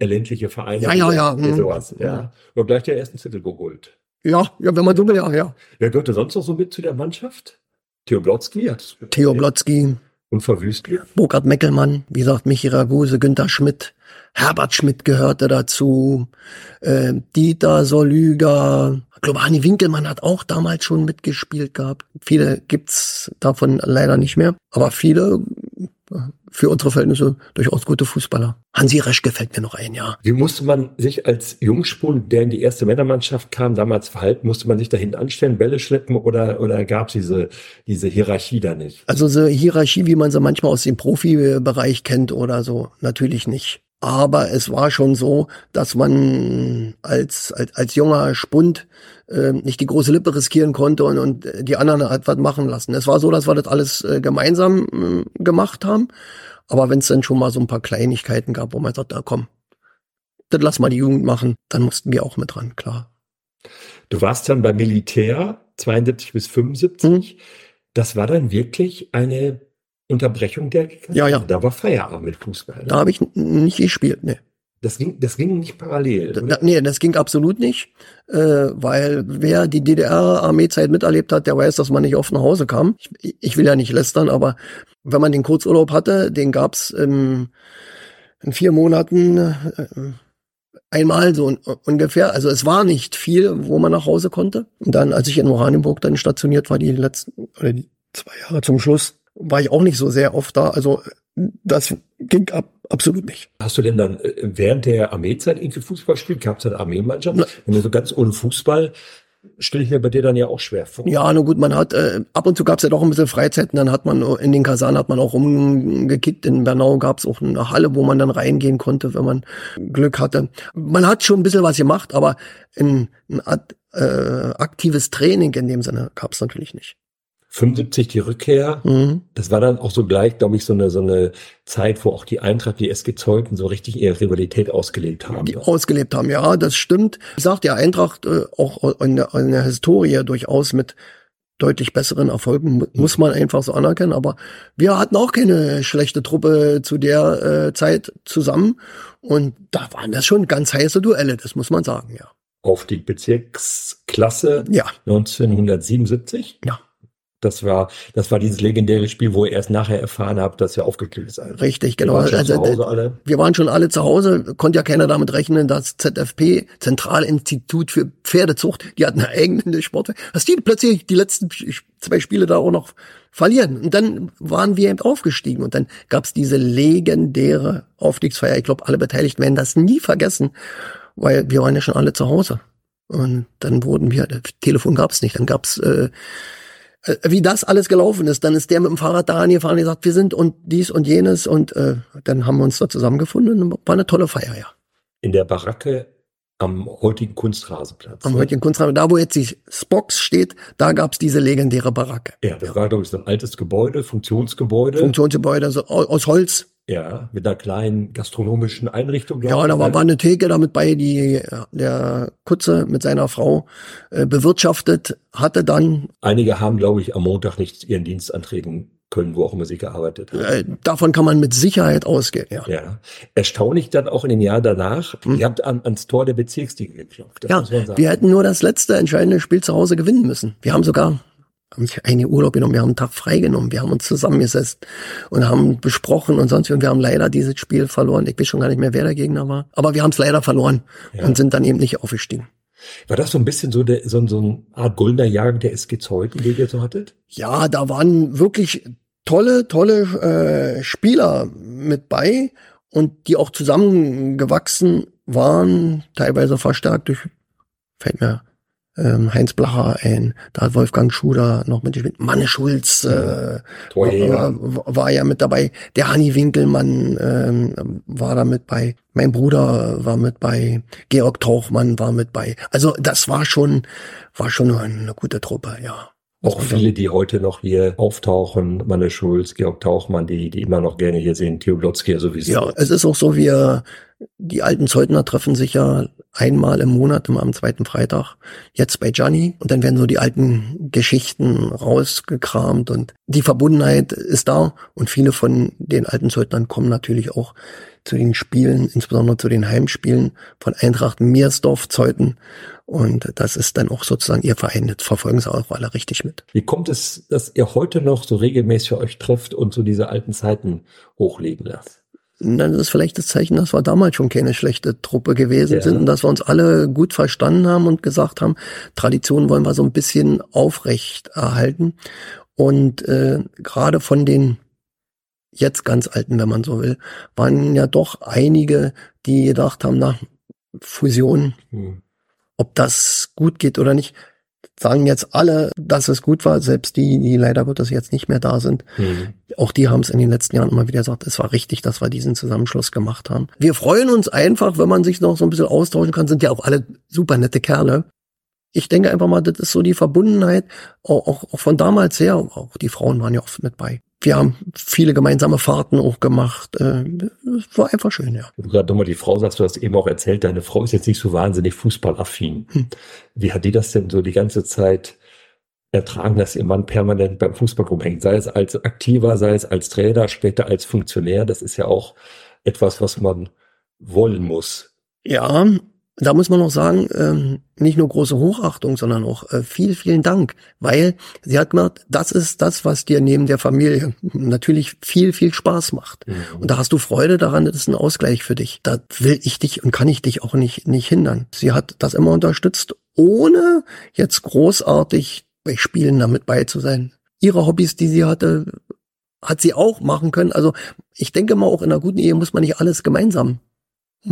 ländliche Vereine. Ja, ja, ja. Hm. Sowas. ja. Und gleich der ersten Titel geholt. Ja, ja, wenn man so will, ja, ja. Wer gehörte sonst noch so mit zu der Mannschaft? Theo Blotzky. Theo Blotzky. Und Verwüstli. Burkhard Meckelmann, wie gesagt, Michi Raguse, Günther Schmidt, Herbert Schmidt gehörte dazu, äh, Dieter Solüger, Hanni Winkelmann hat auch damals schon mitgespielt gehabt. Viele gibt's davon leider nicht mehr, aber viele für unsere Verhältnisse durchaus gute Fußballer. Hansi Resch gefällt mir noch ein, ja. Wie musste man sich als Jungspund, der in die erste Männermannschaft kam, damals verhalten? Musste man sich dahin anstellen, Bälle schleppen oder, oder gab es diese, diese Hierarchie da nicht? Also so Hierarchie, wie man sie manchmal aus dem Profibereich kennt oder so, natürlich nicht. Aber es war schon so, dass man als, als, als junger Spund äh, nicht die große Lippe riskieren konnte und, und die anderen halt was machen lassen. Es war so, dass wir das alles äh, gemeinsam äh, gemacht haben. Aber wenn es dann schon mal so ein paar Kleinigkeiten gab, wo man sagt, na komm, das lass mal die Jugend machen, dann mussten wir auch mit dran, klar. Du warst dann beim Militär 72 bis 75. Hm. Das war dann wirklich eine Unterbrechung der Ja, ja. Da war Feierabend mit Fußball. Ne? Da habe ich nicht gespielt, ne. Das ging, das ging nicht parallel. Da, nee, das ging absolut nicht, äh, weil wer die DDR-Armeezeit miterlebt hat, der weiß, dass man nicht oft nach Hause kam. Ich, ich will ja nicht lästern, aber wenn man den Kurzurlaub hatte, den gab's im in vier Monaten äh, einmal so ungefähr. Also es war nicht viel, wo man nach Hause konnte. Und dann, als ich in Oranienburg dann stationiert war, die letzten oder die zwei Jahre zum Schluss, war ich auch nicht so sehr oft da. Also das ging ab, absolut nicht. Hast du denn dann äh, während der Armeezeit irgendwie Fußball gespielt? Gab es eine Armeemannschaft? Wenn du so ganz ohne Fußball stelle ich mir bei dir dann ja auch schwer vor. Ja, na gut, man hat, äh, ab und zu gab es ja doch ein bisschen Freizeiten, dann hat man in den Kasernen hat man auch rumgekickt. In Bernau gab es auch eine Halle, wo man dann reingehen konnte, wenn man Glück hatte. Man hat schon ein bisschen was gemacht, aber ein, ein äh, aktives Training in dem Sinne gab es natürlich nicht. 75 die Rückkehr. Mhm. Das war dann auch so gleich, glaube ich, so eine, so eine Zeit, wo auch die Eintracht, die SG Zeuthen so richtig ihre Rivalität ausgelebt haben. Die ausgelebt haben, ja, das stimmt. Ich sag, die Eintracht äh, auch in der, in der Historie durchaus mit deutlich besseren Erfolgen, mhm. muss man einfach so anerkennen. Aber wir hatten auch keine schlechte Truppe zu der äh, Zeit zusammen. Und da waren das schon ganz heiße Duelle, das muss man sagen, ja. Auf die Bezirksklasse ja. 1977? Ja. Das war, das war dieses legendäre Spiel, wo ihr erst nachher erfahren habt, dass ihr aufgeklärt seid. Richtig, genau. Wir waren, also, äh, wir waren schon alle zu Hause, konnte ja keiner damit rechnen, dass ZFP, Zentralinstitut für Pferdezucht, die hatten eine eigene Sport, dass die plötzlich die letzten zwei Spiele da auch noch verlieren. Und dann waren wir eben aufgestiegen und dann gab's diese legendäre Aufstiegsfeier. Ich glaube, alle Beteiligten werden das nie vergessen, weil wir waren ja schon alle zu Hause. Und dann wurden wir, Telefon gab's nicht, dann gab's äh, wie das alles gelaufen ist. Dann ist der mit dem Fahrrad da angefahren und gesagt, wir sind und dies und jenes und äh, dann haben wir uns da zusammengefunden und war eine tolle Feier, ja. In der Baracke am heutigen Kunstrasenplatz. Am ne? heutigen Kunstrasen, da wo jetzt die Spox steht, da gab's diese legendäre Baracke. Ja, das war, glaube ich, so ein altes Gebäude, Funktionsgebäude. Funktionsgebäude, also aus Holz. Ja, mit einer kleinen gastronomischen Einrichtung. Ja, da war, war eine Theke damit bei, die der Kutze mit seiner Frau äh, bewirtschaftet hatte dann. Einige haben, glaube ich, am Montag nicht ihren Dienst antreten können, wo auch immer sie gearbeitet haben. Äh, davon kann man mit Sicherheit ausgehen, ja. ja. Erstaunlich dann auch in den Jahren danach, hm. ihr habt an, ans Tor der Bezirksliga geklopft. ja, wir hätten nur das letzte entscheidende Spiel zu Hause gewinnen müssen. Wir haben sogar haben sich eine Urlaub genommen, wir haben einen Tag freigenommen, wir haben uns zusammengesetzt und haben besprochen und sonst und wir haben leider dieses Spiel verloren. Ich weiß schon gar nicht mehr, wer der Gegner war, aber wir haben es leider verloren ja. und sind dann eben nicht aufgestiegen. War das so ein bisschen so, der, so, so eine Art goldener Jahrgang der SG Zeuthen, den ihr so hattet? Ja, da waren wirklich tolle, tolle äh, Spieler mit bei und die auch zusammengewachsen waren, teilweise verstärkt durch, fällt mir ähm, Heinz Blacher ein, da hat Wolfgang Schuder noch mit Manne Schulz äh, war, war ja mit dabei, der Hanni Winkelmann ähm, war da mit bei, mein Bruder war mit bei, Georg Tauchmann war mit bei. Also das war schon, war schon eine gute Truppe, ja. Auch viele, die heute noch hier auftauchen, Manne Schulz, Georg Tauchmann, die, die immer noch gerne hier sehen, Theo Blotzky sowieso. Ja, es ist auch so, wir, die alten Zeutner treffen sich ja einmal im Monat, immer am zweiten Freitag, jetzt bei Gianni. Und dann werden so die alten Geschichten rausgekramt und die Verbundenheit ist da. Und viele von den alten Zeutnern kommen natürlich auch zu den Spielen, insbesondere zu den Heimspielen von Eintracht Meersdorf Zeuthen. Und das ist dann auch sozusagen ihr Verein. Das verfolgen sie auch alle richtig mit. Wie kommt es, dass ihr heute noch so regelmäßig euch trefft und so diese alten Zeiten hochleben lasst? Dann ist vielleicht das Zeichen, dass wir damals schon keine schlechte Truppe gewesen ja. sind und dass wir uns alle gut verstanden haben und gesagt haben, Tradition wollen wir so ein bisschen aufrecht erhalten. Und äh, gerade von den jetzt ganz alten, wenn man so will, waren ja doch einige, die gedacht haben, na, Fusion, hm. ob das gut geht oder nicht sagen jetzt alle, dass es gut war, selbst die, die leider Gottes jetzt nicht mehr da sind. Mhm. Auch die haben es in den letzten Jahren immer wieder gesagt, es war richtig, dass wir diesen Zusammenschluss gemacht haben. Wir freuen uns einfach, wenn man sich noch so ein bisschen austauschen kann, sind ja auch alle super nette Kerle. Ich denke einfach mal, das ist so die Verbundenheit, auch, auch, auch von damals her, auch die Frauen waren ja oft mit bei wir haben viele gemeinsame Fahrten auch gemacht. Äh, es war einfach schön, ja. Du gerade nochmal die Frau sagst, du hast eben auch erzählt, deine Frau ist jetzt nicht so wahnsinnig fußballaffin. Hm. Wie hat die das denn so die ganze Zeit ertragen, dass ihr Mann permanent beim Fußball rumhängt? Sei es als Aktiver, sei es als Trainer, später als Funktionär. Das ist ja auch etwas, was man wollen muss. Ja, da muss man noch sagen, ähm, nicht nur große Hochachtung, sondern auch äh, viel, vielen Dank, weil sie hat gemerkt, das ist das, was dir neben der Familie natürlich viel, viel Spaß macht. Mhm. Und da hast du Freude daran, das ist ein Ausgleich für dich. Da will ich dich und kann ich dich auch nicht, nicht hindern. Sie hat das immer unterstützt, ohne jetzt großartig bei Spielen damit bei zu sein. Ihre Hobbys, die sie hatte, hat sie auch machen können. Also ich denke mal, auch in einer guten Ehe muss man nicht alles gemeinsam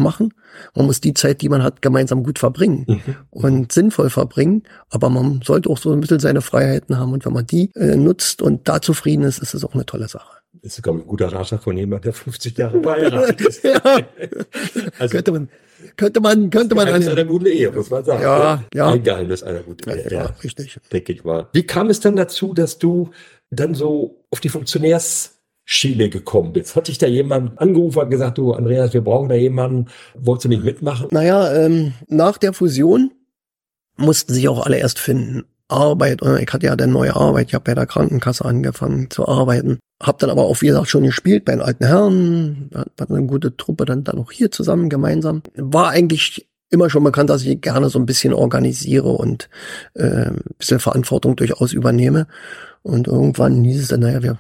machen. Man muss die Zeit, die man hat, gemeinsam gut verbringen mhm. und sinnvoll verbringen. Aber man sollte auch so ein bisschen seine Freiheiten haben. Und wenn man die äh, nutzt und da zufrieden ist, ist es auch eine tolle Sache. Das ist, glaube ich, ein guter Ratschlag von jemand, der 50 Jahre verheiratet ist. ja. Also, könnte man, könnte man, könnte man. Geheimnis einer guten Ehe, muss man sagen. Ja, ja. Ein Geheimnis einer guten Ehe. Ja, ja, richtig. Denke ich mal. Wie kam es dann dazu, dass du dann so auf die Funktionärs Schiene gekommen bist? Hat dich da jemand angerufen und gesagt, du Andreas, wir brauchen da jemanden, wolltest du nicht mitmachen? Naja, ähm, nach der Fusion mussten sich auch alle erst finden. Arbeit, ich hatte ja dann neue Arbeit, ich habe bei der Krankenkasse angefangen zu arbeiten. Hab dann aber auch, wie gesagt, schon gespielt bei den alten Herren, hat eine gute Truppe dann, dann auch hier zusammen gemeinsam. War eigentlich immer schon bekannt, dass ich gerne so ein bisschen organisiere und äh, ein bisschen Verantwortung durchaus übernehme. Und irgendwann hieß es dann, naja, wir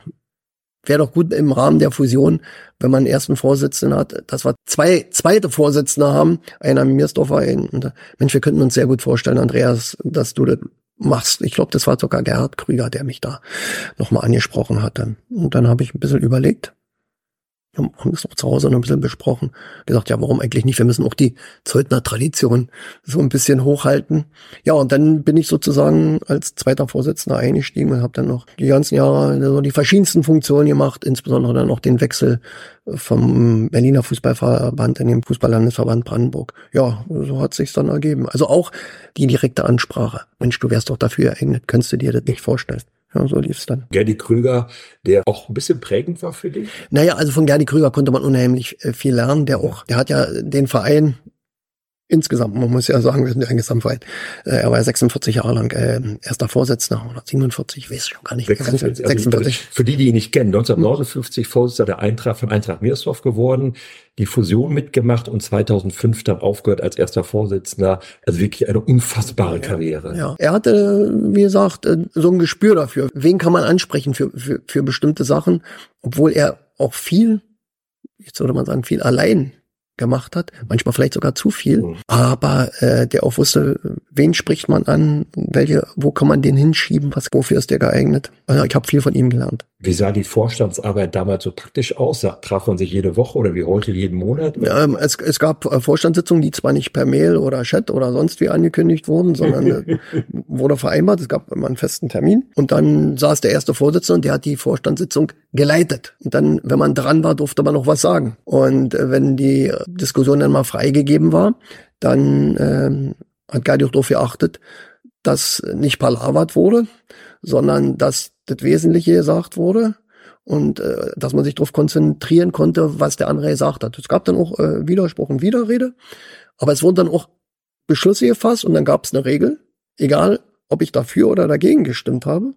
wäre doch gut im Rahmen der Fusion, wenn man einen ersten Vorsitzenden hat, dass wir zwei zweite Vorsitzende haben, einer Miersdorfer, und Mensch, wir könnten uns sehr gut vorstellen, Andreas, dass du das machst. Ich glaube, das war sogar Gerhard Krüger, der mich da nochmal angesprochen hatte. Und dann habe ich ein bisschen überlegt wir haben das auch zu Hause noch ein bisschen besprochen, gesagt, ja, warum eigentlich nicht? Wir müssen auch die Zeutner Tradition so ein bisschen hochhalten. Ja, und dann bin ich sozusagen als zweiter Vorsitzender eingestiegen und habe dann noch die ganzen Jahre so die verschiedensten Funktionen gemacht, insbesondere dann auch den Wechsel vom Berliner Fußballverband in den Fußballlandesverband Brandenburg. Ja, so hat sich's dann ergeben. Also auch die direkte Ansprache. Mensch, du wärst doch dafür geeignet, könntest du dir das nicht vorstellen. Ja, so lief es dann. Gerdi Krüger, der auch ein bisschen prägend war für dich? Naja, also von Gerdi Krüger konnte man unheimlich äh, viel lernen. Der auch, der hat ja den Verein insgesamt, man muss ja sagen, wir sind ja ein Gesamtverein. Äh, er war ja 46 Jahre lang äh, erster Vorsitzender oder 47, ich weiß schon gar nicht. 46. 46. Also für die, die ihn nicht kennen, 1959 Vorsitzender der Eintracht von Eintracht Meersdorf geworden, die Fusion mitgemacht und 2005 dann aufgehört als erster Vorsitzender. Also wirklich eine unfassbare Karriere. Ja, er hatte, wie gesagt, äh, so ein Gespür dafür. Wen kann man ansprechen für, für, für bestimmte Sachen, obwohl er auch viel, jetzt würde man sagen, viel allein gemacht hat, manchmal vielleicht sogar zu viel, mhm. aber äh, der auch wusste, wen spricht man an, welche, wo kann man den hinschieben, was wofür ist der geeignet. Also ich habe viel von ihm gelernt. Wie sah die Vorstandsarbeit damals so praktisch aus? Traf man sich jede Woche oder wie heute jeden Monat? Ähm, es, es gab äh, Vorstandssitzungen, die zwar nicht per Mail oder Chat oder sonst wie angekündigt wurden, sondern äh, wurde vereinbart, es gab immer einen festen Termin und dann saß der erste Vorsitzende und der hat die Vorstandssitzung geleitet. Und dann, wenn man dran war, durfte man noch was sagen. Und äh, wenn die Diskussion dann mal freigegeben war, dann ähm, hat Gerdi auch darauf geachtet, dass nicht palavert wurde, sondern dass das Wesentliche gesagt wurde und äh, dass man sich darauf konzentrieren konnte, was der andere gesagt hat. Es gab dann auch äh, Widerspruch und Widerrede, aber es wurden dann auch Beschlüsse gefasst und dann gab es eine Regel, egal ob ich dafür oder dagegen gestimmt habe.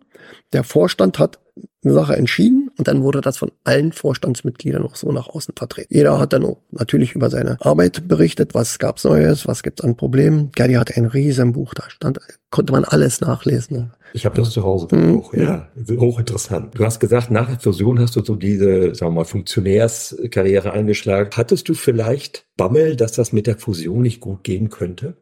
Der Vorstand hat eine Sache entschieden und dann wurde das von allen Vorstandsmitgliedern auch so nach außen vertreten. Jeder hat dann natürlich über seine Arbeit berichtet, was gab's Neues, was gibt's an Problemen. Gerdi hatte ein riesen Buch, da stand, konnte man alles nachlesen. Ich habe das zu Hause mhm. auch, ja. Hochinteressant. Du hast gesagt, nach der Fusion hast du so diese, sagen wir mal, Funktionärskarriere eingeschlagen. Hattest du vielleicht Bammel, dass das mit der Fusion nicht gut gehen könnte?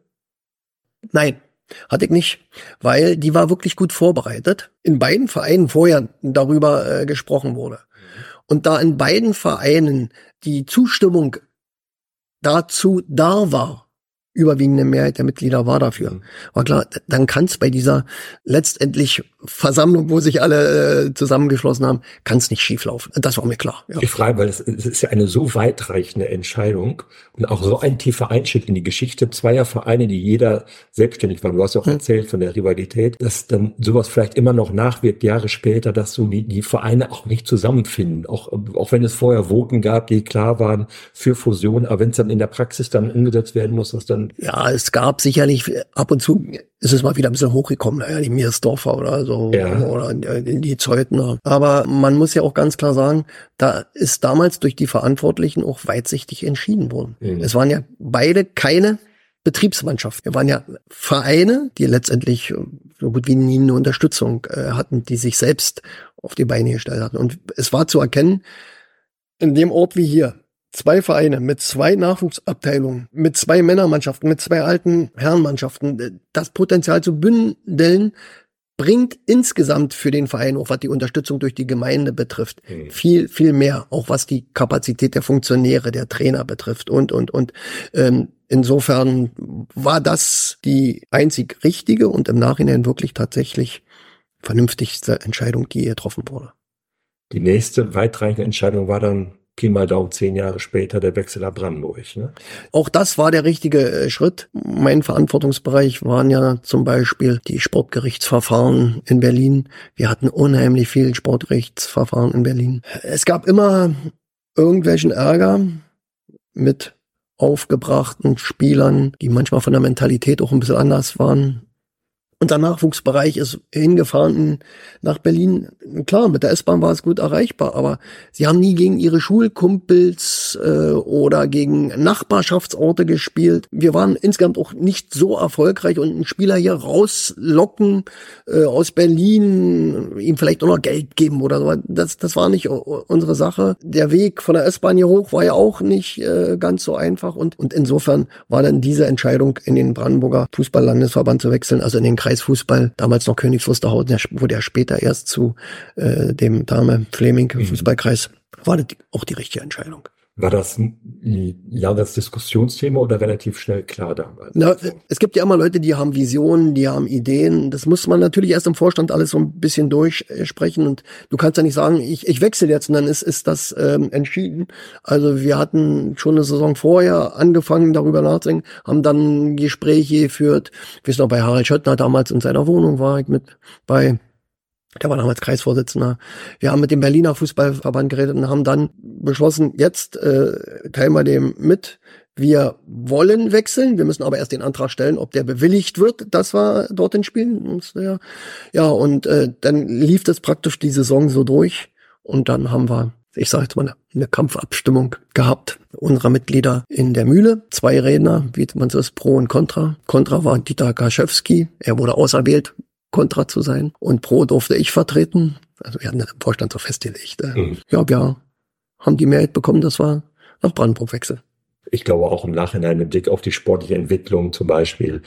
Nein, hatte ich nicht, weil die war wirklich gut vorbereitet. In beiden Vereinen vorher darüber äh, gesprochen wurde. Und da in beiden Vereinen die Zustimmung dazu da war, überwiegende Mehrheit der Mitglieder war dafür. Mhm. War klar, dann kann es bei dieser letztendlich Versammlung, wo sich alle äh, zusammengeschlossen haben, kann es nicht schieflaufen. Das war mir klar. Ja. Ich frage, weil es, es ist ja eine so weitreichende Entscheidung und auch so ein tiefer Einschnitt in die Geschichte zweier Vereine, die jeder selbstständig war. Du hast ja auch hm. erzählt von der Rivalität, dass dann sowas vielleicht immer noch nachwirkt, Jahre später, dass so die, die Vereine auch nicht zusammenfinden. Auch, auch wenn es vorher Voten gab, die klar waren für Fusion, aber wenn es dann in der Praxis dann umgesetzt werden muss, dass dann ja, es gab sicherlich ab und zu ist es mal wieder ein bisschen hochgekommen, naja, die Miersdorfer oder so ja. oder die Zeutner. Aber man muss ja auch ganz klar sagen, da ist damals durch die Verantwortlichen auch weitsichtig entschieden worden. Mhm. Es waren ja beide keine Betriebsmannschaft. Wir waren ja Vereine, die letztendlich so gut wie nie eine Unterstützung äh, hatten, die sich selbst auf die Beine gestellt hatten. Und es war zu erkennen, in dem Ort wie hier, zwei Vereine mit zwei Nachwuchsabteilungen, mit zwei Männermannschaften, mit zwei alten Herrenmannschaften, das Potenzial zu bündeln, bringt insgesamt für den Verein, auch was die Unterstützung durch die Gemeinde betrifft, mhm. viel, viel mehr, auch was die Kapazität der Funktionäre, der Trainer betrifft und, und, und. Ähm, insofern war das die einzig richtige und im Nachhinein wirklich tatsächlich vernünftigste Entscheidung, die getroffen wurde. Die nächste weitreichende Entscheidung war dann Pi mal Daumen zehn Jahre später der Wechsel nach Brandenburg. Ne? Auch das war der richtige äh, Schritt. Mein Verantwortungsbereich waren ja zum Beispiel die Sportgerichtsverfahren in Berlin. Wir hatten unheimlich viel Sportgerichtsverfahren in Berlin. Es gab immer irgendwelchen Ärger mit aufgebrachten Spielern, die manchmal von der Mentalität auch ein bisschen anders waren unser Nachwuchsbereich ist hingefahren nach Berlin. Klar, mit der S-Bahn war es gut erreichbar, aber sie haben nie gegen ihre Schulkumpels äh, oder gegen Nachbarschaftsorte gespielt. Wir waren insgesamt auch nicht so erfolgreich und einen Spieler hier rauslocken äh, aus Berlin, ihm vielleicht auch noch Geld geben oder so. Das, das war nicht unsere Sache. Der Weg von der S-Bahn hier hoch war ja auch nicht äh, ganz so einfach und, und insofern war dann diese Entscheidung in den Brandenburger Fußballlandesverband zu wechseln, also in den Kreisfußball, damals noch Königs Wusterhausen, wurde er später erst zu äh, dem Dame Fleming mhm. Fußballkreis, war das auch die richtige Entscheidung. War das ein langes Diskussionsthema oder relativ schnell klar damals? Na, es gibt ja immer Leute, die haben Visionen, die haben Ideen. Das muss man natürlich erst im Vorstand alles so ein bisschen durchsprechen. Und du kannst ja nicht sagen, ich, ich wechsle jetzt und dann ist, ist das ähm, entschieden. Also wir hatten schon eine Saison vorher angefangen, darüber nachzudenken, haben dann Gespräche geführt. Wir sind noch bei Harald Schöttner damals in seiner Wohnung war ich mit bei der war damals Kreisvorsitzender. Wir haben mit dem Berliner Fußballverband geredet und haben dann beschlossen, jetzt äh, teilen wir dem mit. Wir wollen wechseln, wir müssen aber erst den Antrag stellen, ob der bewilligt wird, dass wir dorthin spielen. Ja, und äh, dann lief das praktisch die Saison so durch und dann haben wir, ich sage jetzt mal, eine Kampfabstimmung gehabt unserer Mitglieder in der Mühle. Zwei Redner, wie man so ist, Pro und Contra. Contra war Dieter Kaschewski, er wurde auserwählt Kontra zu sein. Und Pro durfte ich vertreten. Also wir hatten im Vorstand so festgelegt. Äh, mhm. Ja, wir haben die Mehrheit bekommen, das war nach Brandenburg wechsel. Ich glaube auch im Nachhinein im Blick auf die sportliche Entwicklung zum Beispiel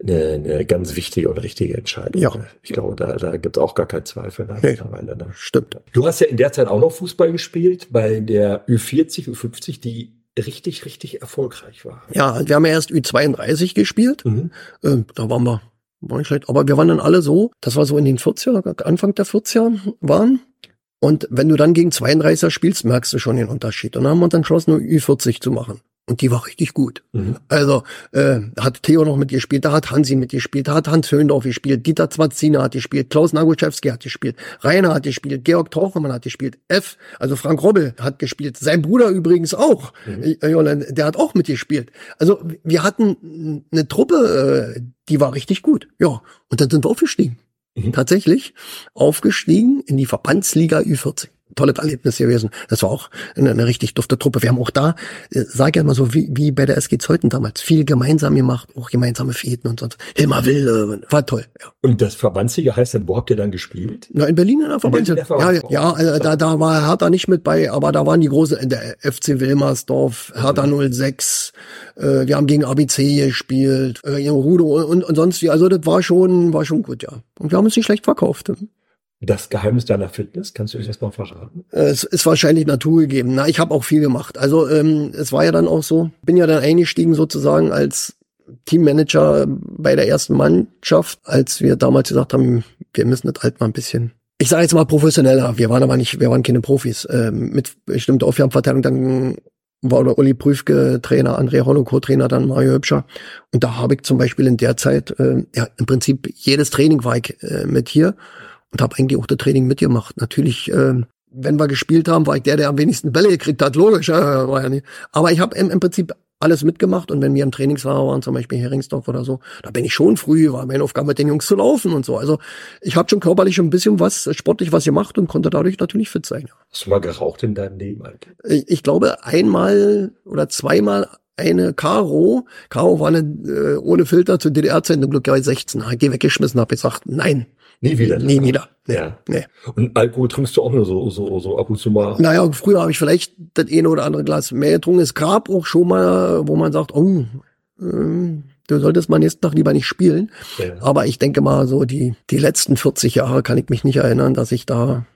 eine, eine ganz wichtige und richtige Entscheidung. Ja. Ich glaube, da, da gibt es auch gar keinen Zweifel. Ne? Nee, ne? Stimmt. Du hast ja in der Zeit auch noch Fußball gespielt, bei der Ü40, Ü50, die richtig, richtig erfolgreich war. Ja, wir haben ja erst Ü32 gespielt. Mhm. Äh, da waren wir war nicht schlecht. Aber wir waren dann alle so, das war so in den 40er, Anfang der 40er waren. Und wenn du dann gegen 32er spielst, merkst du schon den Unterschied. Und dann haben wir uns entschlossen, nur Ü40 zu machen. Und die war richtig gut. Mhm. Also äh, hat Theo noch mitgespielt, da hat Hansi mitgespielt, da hat Hans Höhendorf gespielt, Dieter Zwatziner hat gespielt, Klaus Naguszewski hat gespielt, Rainer hat gespielt, Georg Tauchermann hat gespielt, F, also Frank Robbel hat gespielt, sein Bruder übrigens auch, mhm. Äh, der hat auch mitgespielt. Also wir hatten eine Truppe, äh, die war richtig gut. Ja, und dann sind wir aufgestiegen. Mhm. Tatsächlich aufgestiegen in die Verbandsliga Ü40 tolles Erlebnis gewesen. Das war auch eine, eine richtig dufte Truppe. Wir haben auch da, äh, sag ich mal so, wie, wie bei der SG Zeuthen damals, viel gemeinsam gemacht, auch gemeinsame Fäden und sonst. Hilmar Will, äh, war toll. Ja. Und das Verbandssieger heißt dann, wo habt ihr dann gespielt? Na, in Berlin in der Verbandsliga. Ja, ja, also, da, da war Hertha nicht mit bei, aber da waren die große, in der FC Wilmersdorf, Hertha mhm. 06, äh, wir haben gegen ABC gespielt, äh, Rudo und, und sonst wie. Also das war schon, war schon gut, ja. Und wir haben uns nicht schlecht verkauft. Das Geheimnis deiner Fitness, kannst du uns das mal verraten? Es ist wahrscheinlich naturgegeben. Na, ich habe auch viel gemacht. Also ähm, es war ja dann auch so, bin ja dann eingestiegen sozusagen als Teammanager bei der ersten Mannschaft, als wir damals gesagt haben, wir müssen das halt mal ein bisschen ich sage jetzt mal professioneller, wir waren aber nicht, wir waren keine Profis, ähm, mit bestimmter Aufgabenverteilung, dann war der Uli Prüfke Trainer, André Hollow Co-Trainer, dann Mario Hübscher. Und da habe ich zum Beispiel in der Zeit, äh, ja, im Prinzip jedes Training war ich äh, mit hier und habe eigentlich auch das Training mitgemacht. Natürlich, äh, wenn wir gespielt haben, war ich der, der am wenigsten Bälle gekriegt hat, logisch. Äh, war ja nicht. Aber ich habe im, im Prinzip alles mitgemacht und wenn wir im Trainingslager waren, zum Beispiel Heringsdorf oder so, da bin ich schon früh, war meine Aufgabe mit den Jungs zu laufen und so. Also ich habe schon körperlich schon ein bisschen was, sportlich was gemacht und konnte dadurch natürlich fit sein. Hast du mal geraucht in deinem Leben? Ich, ich glaube einmal oder zweimal eine Caro, Caro war eine, äh, ohne Filter zu DDR-Zeiten glücklicherweise 16, hab die weggeschmissen, hab gesagt, nein. Nie wieder. Nie wieder. Nee, ja. Nee. Und Alkohol trinkst du auch nur so, so, so ab und zu mal? Naja, früher habe ich vielleicht das eine oder andere Glas mehr getrunken. Es gab auch schon mal, wo man sagt, oh, ähm, du solltest mal nächsten Tag lieber nicht spielen. Ja. Aber ich denke mal, so die, die letzten 40 Jahre kann ich mich nicht erinnern, dass ich da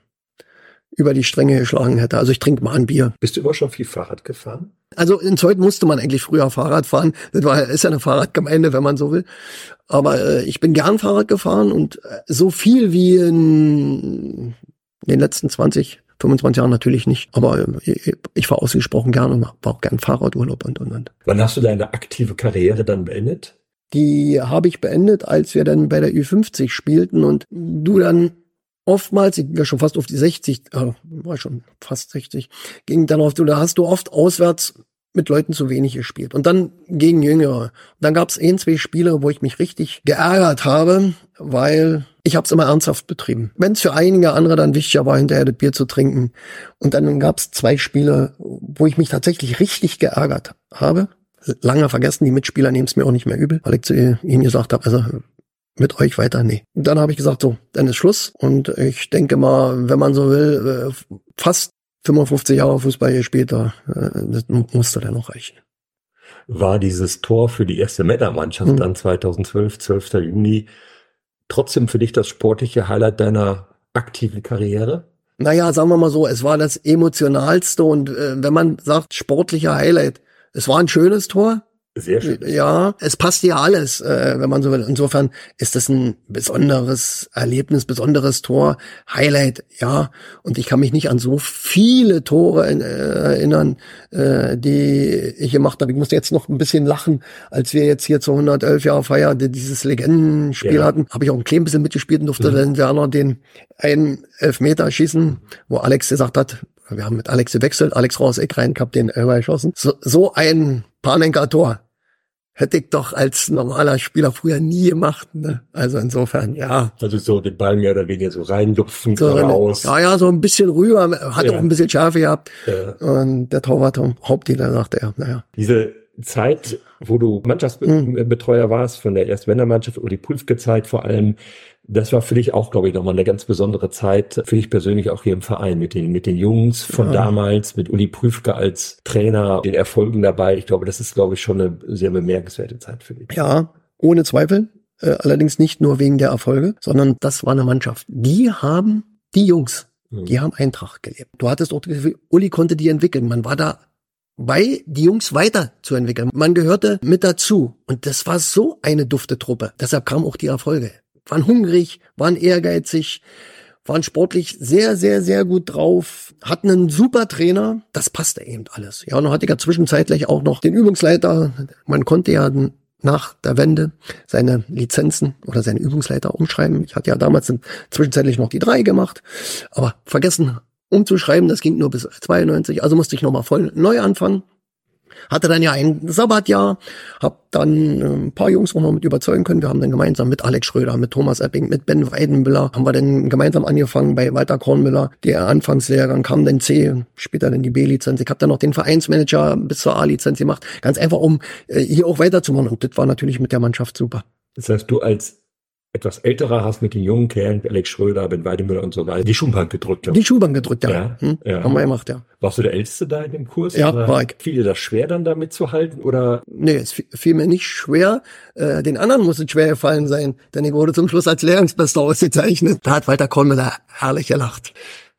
über die Stränge geschlagen hätte. Also ich trinke mal ein Bier. Bist du immer schon viel Fahrrad gefahren? Also in Zeut musste man eigentlich früher Fahrrad fahren. Das war, ist ja eine Fahrradgemeinde, wenn man so will. Aber äh, ich bin gern Fahrrad gefahren und äh, so viel wie in den letzten 20, 25 Jahren natürlich nicht. Aber äh, ich, fahre ausgesprochen gern und war auch gern Fahrradurlaub und und und. Wann hast du deine aktive Karriere dann beendet? Die habe ich beendet, als wir dann bei der Ü50 spielten und du dann oftmals, ich war schon fast auf die 60, äh, war schon fast 60, ging dann auf, da hast du oft auswärts mit Leuten zu wenig gespielt. Und dann gegen Jüngere. Und dann gab es ein, zwei Spiele, wo ich mich richtig geärgert habe, weil ich habe es immer ernsthaft betrieben. Wenn es für einige andere dann wichtiger war, hinterher das Bier zu trinken. Und dann gab es zwei Spiele, wo ich mich tatsächlich richtig geärgert habe. Lange vergessen, die Mitspieler nehmen es mir auch nicht mehr übel, weil ich zu ihnen gesagt habe, also mit euch weiter, nee. Und dann habe ich gesagt, so, dann ist Schluss. Und ich denke mal, wenn man so will, äh, fast 55 Jahre Fußball hier später, äh, das musste dann noch reichen. War dieses Tor für die erste Männermannschaft hm. dann 2012, 12. Juni, trotzdem für dich das sportliche Highlight deiner aktiven Karriere? Naja, sagen wir mal so, es war das emotionalste und äh, wenn man sagt sportlicher Highlight, es war ein schönes Tor, sehr schön. Ja, es passt ja alles, äh, wenn man so will. Insofern ist das ein besonderes Erlebnis, besonderes Tor, Highlight, ja. Und ich kann mich nicht an so viele Tore äh, erinnern, äh, die ich gemacht habe. Ich musste jetzt noch ein bisschen lachen, als wir jetzt hier zur 111 Jahre Feier dieses Legendenspiel ja. hatten. Habe ich auch ein klein bisschen mitgespielt und durfte mhm. dann Werner den einen Elfmeter schießen, wo Alex gesagt hat, wir haben mit Alex gewechselt, Alex raus, Eck rein, Kapitän Elber geschossen. So, so ein Panenka Tor hätte ich doch als normaler Spieler früher nie gemacht. Ne? Also insofern, ja. Also so den Ball mehr oder weniger so reinlupfen so raus. Ja, ja, so ein bisschen rüber, hat ja. auch ein bisschen Schärfe gehabt. Ja. Und der Torwart, Hauptdealer, sagte er, naja. Diese Zeit, wo du Mannschaftsbetreuer warst von der Erstwändermannschaft oder die Pulfke-Zeit vor allem, das war für dich auch, glaube ich, nochmal eine ganz besondere Zeit, für dich persönlich auch hier im Verein mit den, mit den Jungs von ja. damals, mit Uli Prüfke als Trainer, den Erfolgen dabei. Ich glaube, das ist, glaube ich, schon eine sehr bemerkenswerte Zeit für dich. Ja, ohne Zweifel. Äh, allerdings nicht nur wegen der Erfolge, sondern das war eine Mannschaft. Die haben, die Jungs, mhm. die haben Eintracht gelebt. Du hattest auch das Gefühl, Uli konnte die entwickeln. Man war da bei die Jungs weiterzuentwickeln. Man gehörte mit dazu. Und das war so eine dufte Truppe. Deshalb kamen auch die Erfolge waren hungrig, waren ehrgeizig, waren sportlich sehr, sehr, sehr gut drauf, hatten einen super Trainer. Das passte eben alles. Ja, und dann hatte ich ja zwischenzeitlich auch noch den Übungsleiter. Man konnte ja nach der Wende seine Lizenzen oder seine Übungsleiter umschreiben. Ich hatte ja damals zwischenzeitlich noch die drei gemacht, aber vergessen umzuschreiben, das ging nur bis 92, also musste ich nochmal voll neu anfangen. Hatte dann ja ein Sabbatjahr, hab dann äh, ein paar Jungs auch noch mit überzeugen können. Wir haben dann gemeinsam mit Alex Schröder, mit Thomas Epping, mit Ben Weidenmüller, haben wir dann gemeinsam angefangen bei Walter Kornmüller. Der Anfangslehrgang kam dann C, später dann die B-Lizenz. Ich habe dann noch den Vereinsmanager bis zur A-Lizenz gemacht. Ganz einfach, um äh, hier auch weiterzumachen. Und das war natürlich mit der Mannschaft super. Das heißt, du als etwas älterer hast mit den jungen Kerlen, Alex Schröder, Ben Weidemüller und so weiter, die Schuhbank gedrückt. Ja. Die Schuhbank gedrückt, ja. ja, hm? ja. Haben wir gemacht, ja. Warst du der Älteste da in dem Kurs? Ja, war ich. Fiel dir das schwer, dann damit zu halten, oder? Nee, es fiel mir nicht schwer. Äh, den anderen muss es schwer gefallen sein, denn ich wurde zum Schluss als Lehrungsbester ausgezeichnet. Da hat Walter Kornmüller herrlich gelacht.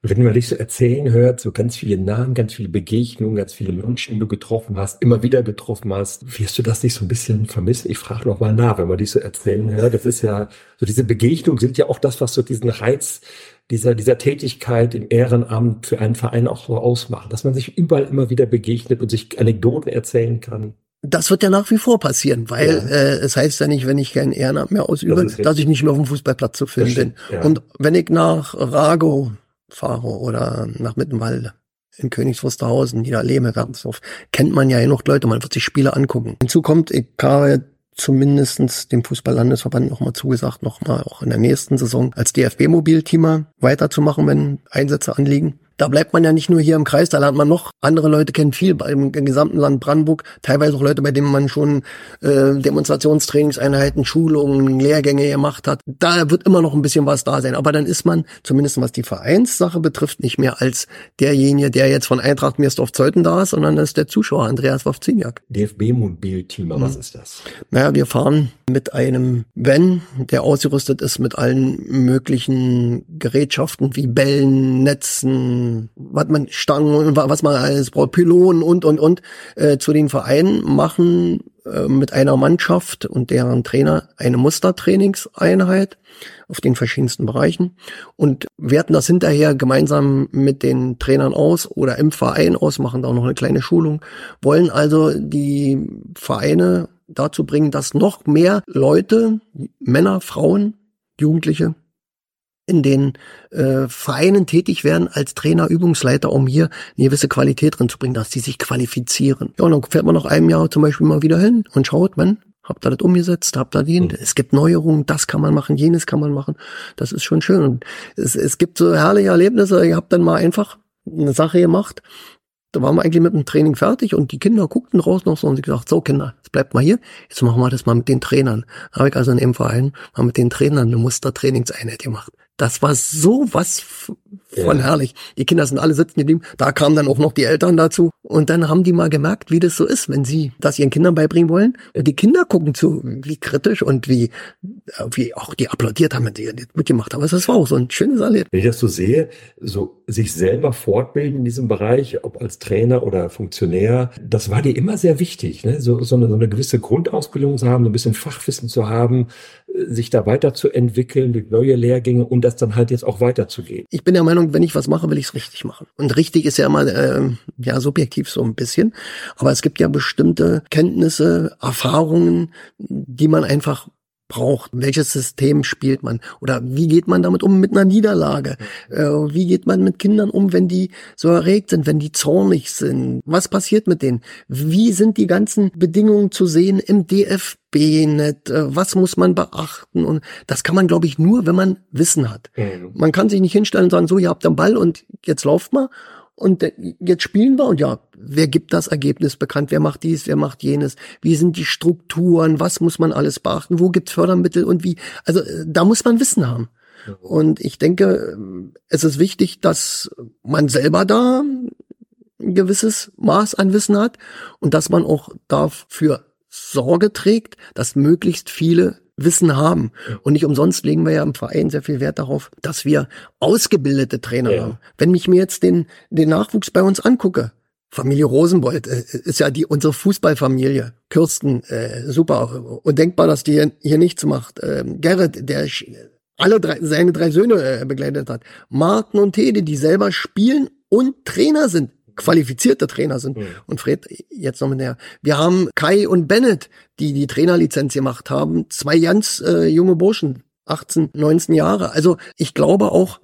Wenn man dich so erzählen hört, so ganz viele Namen, ganz viele Begegnungen, ganz viele Menschen, die du getroffen hast, immer wieder getroffen hast, wirst du das nicht so ein bisschen vermissen? Ich frage noch mal nach, wenn man dich so erzählen hört. Das ist ja, so diese Begegnungen sind ja auch das, was so diesen Reiz dieser, dieser Tätigkeit im Ehrenamt für einen Verein auch so ausmacht, dass man sich überall immer wieder begegnet und sich Anekdoten erzählen kann. Das wird ja nach wie vor passieren, weil ja. äh, es heißt ja nicht, wenn ich kein Ehrenamt mehr ausübe, das dass ich nicht mehr auf dem Fußballplatz zu finden bin. Ja. Und wenn ich nach Rago fahre oder nach Mittenwalde in Königs Wusterhausen, Niederlehme, Wernsdorf, kennt man ja noch Leute, man wird sich Spiele angucken. Hinzu kommt, ich habe zumindestens dem Fußballlandesverband nochmal zugesagt, nochmal auch in der nächsten Saison als DFB-Mobilteamer weiterzumachen, wenn Einsätze anliegen. Da bleibt man ja nicht nur hier im Kreis, da lernt man noch andere Leute kennen, viel im gesamten Land Brandenburg, teilweise auch Leute, bei denen man schon äh, Demonstrationstrainingseinheiten, Schulungen, Lehrgänge gemacht hat. Da wird immer noch ein bisschen was da sein. Aber dann ist man, zumindest was die Vereinssache betrifft, nicht mehr als derjenige, der jetzt von Eintracht Mirsdorf-Zeuthen da ist, sondern das ist der Zuschauer Andreas Wawziniak. DFB-Mobilteam, was mhm. ist das? Naja, wir fahren mit einem Van, der ausgerüstet ist mit allen möglichen Gerätschaften wie Bällen, Netzen, was man Stangen, was man alles braucht, Pylonen und und und äh, zu den Vereinen machen äh, mit einer Mannschaft und deren Trainer eine Mustertrainingseinheit auf den verschiedensten Bereichen und werten das hinterher gemeinsam mit den Trainern aus oder im Verein aus, machen da noch eine kleine Schulung, wollen also die Vereine dazu bringen, dass noch mehr Leute, Männer, Frauen, Jugendliche in den äh, Vereinen tätig werden als Trainer, Übungsleiter, um hier eine gewisse Qualität drin zu bringen, dass die sich qualifizieren. Ja, und dann fährt man nach einem Jahr zum Beispiel mal wieder hin und schaut, man, habt ihr das umgesetzt, habt ihr den, mhm. es gibt Neuerungen, das kann man machen, jenes kann man machen. Das ist schon schön. Und es, es gibt so herrliche Erlebnisse, ihr habt dann mal einfach eine Sache gemacht, da waren wir eigentlich mit dem Training fertig und die Kinder guckten raus noch so und sie gesagt, so Kinder, jetzt bleibt mal hier, jetzt machen wir das mal mit den Trainern. Da habe ich also in dem Verein mal mit den Trainern eine Mustertrainingseinheit gemacht. Das war so was von ja. herrlich. Die Kinder sind alle sitzen geblieben. Da kamen dann auch noch die Eltern dazu. Und dann haben die mal gemerkt, wie das so ist, wenn sie das ihren Kindern beibringen wollen. Die Kinder gucken zu, wie kritisch und wie, wie auch die applaudiert haben, wenn sie mitgemacht haben. Also das war auch so ein schönes Erlebnis. Wenn ich das so sehe, so sich selber fortbilden in diesem Bereich, ob als Trainer oder Funktionär, das war dir immer sehr wichtig, ne? so, so, eine, so eine gewisse Grundausbildung zu haben, ein bisschen Fachwissen zu haben, sich da weiterzuentwickeln neue Lehrgänge und das dann halt jetzt auch weiterzugehen. Ich bin der Meinung, wenn ich was mache, will ich es richtig machen. Und richtig ist ja immer äh, ja subjektiv so ein bisschen, aber es gibt ja bestimmte Kenntnisse, Erfahrungen, die man einfach braucht. Welches System spielt man? Oder wie geht man damit um mit einer Niederlage? Äh, wie geht man mit Kindern um, wenn die so erregt sind, wenn die zornig sind? Was passiert mit denen? Wie sind die ganzen Bedingungen zu sehen im DFB-Net? Äh, was muss man beachten? Und das kann man, glaube ich, nur, wenn man Wissen hat. Mhm. Man kann sich nicht hinstellen und sagen, so, ihr habt den Ball und jetzt lauft mal und jetzt spielen wir und ja, wer gibt das Ergebnis bekannt? Wer macht dies? Wer macht jenes? Wie sind die Strukturen? Was muss man alles beachten? Wo gibt's Fördermittel und wie? Also äh, da muss man Wissen haben. Und ich denke, es ist wichtig, dass man selber da ein gewisses Maß an Wissen hat und dass man auch dafür Sorge trägt, dass möglichst viele Wissen haben. Und nicht umsonst legen wir ja im Verein sehr viel Wert darauf, dass wir ausgebildete Trainer ja. haben. Wenn ich mir jetzt den, den Nachwuchs bei uns angucke, Familie Rosenbold äh, ist ja die unsere Fußballfamilie. Kirsten, äh, super. Und denkbar, dass die hier, hier nichts macht. Ähm, Gerrit, der alle drei, seine drei Söhne äh, begleitet hat. Martin und Tede, die selber spielen und Trainer sind qualifizierte Trainer sind. Mhm. Und Fred, jetzt noch mit der. Wir haben Kai und Bennett, die die Trainerlizenz gemacht haben. Zwei ganz äh, junge Burschen, 18, 19 Jahre. Also ich glaube auch,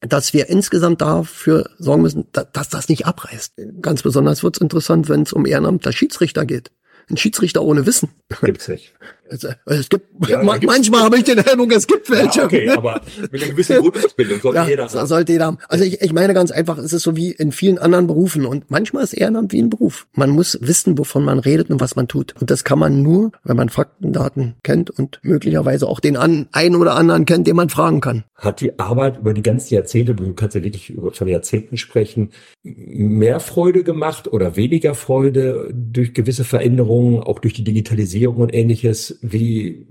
dass wir insgesamt dafür sorgen müssen, dass, dass das nicht abreißt. Ganz besonders wird's interessant, wenn es um Ehrenamt der Schiedsrichter geht. Ein Schiedsrichter ohne Wissen. Gibt's nicht. Es, äh, es gibt, ja, manchmal habe ich den Eindruck, es gibt welche. Ja, okay, aber mit einer gewissen Grundausbildung sollte ja, jeder haben. Sollte jeder haben. Also ich, ich meine ganz einfach, es ist so wie in vielen anderen Berufen und manchmal ist Ehrenamt wie ein Beruf. Man muss wissen, wovon man redet und was man tut. Und das kann man nur, wenn man Fakten, Daten kennt und möglicherweise auch den an, einen oder anderen kennt, den man fragen kann. Hat die Arbeit über die ganzen Jahrzehnte, du kannst ja wirklich über von Jahrzehnten sprechen, mehr Freude gemacht oder weniger Freude durch gewisse Veränderungen, auch durch die Digitalisierung und ähnliches? Wie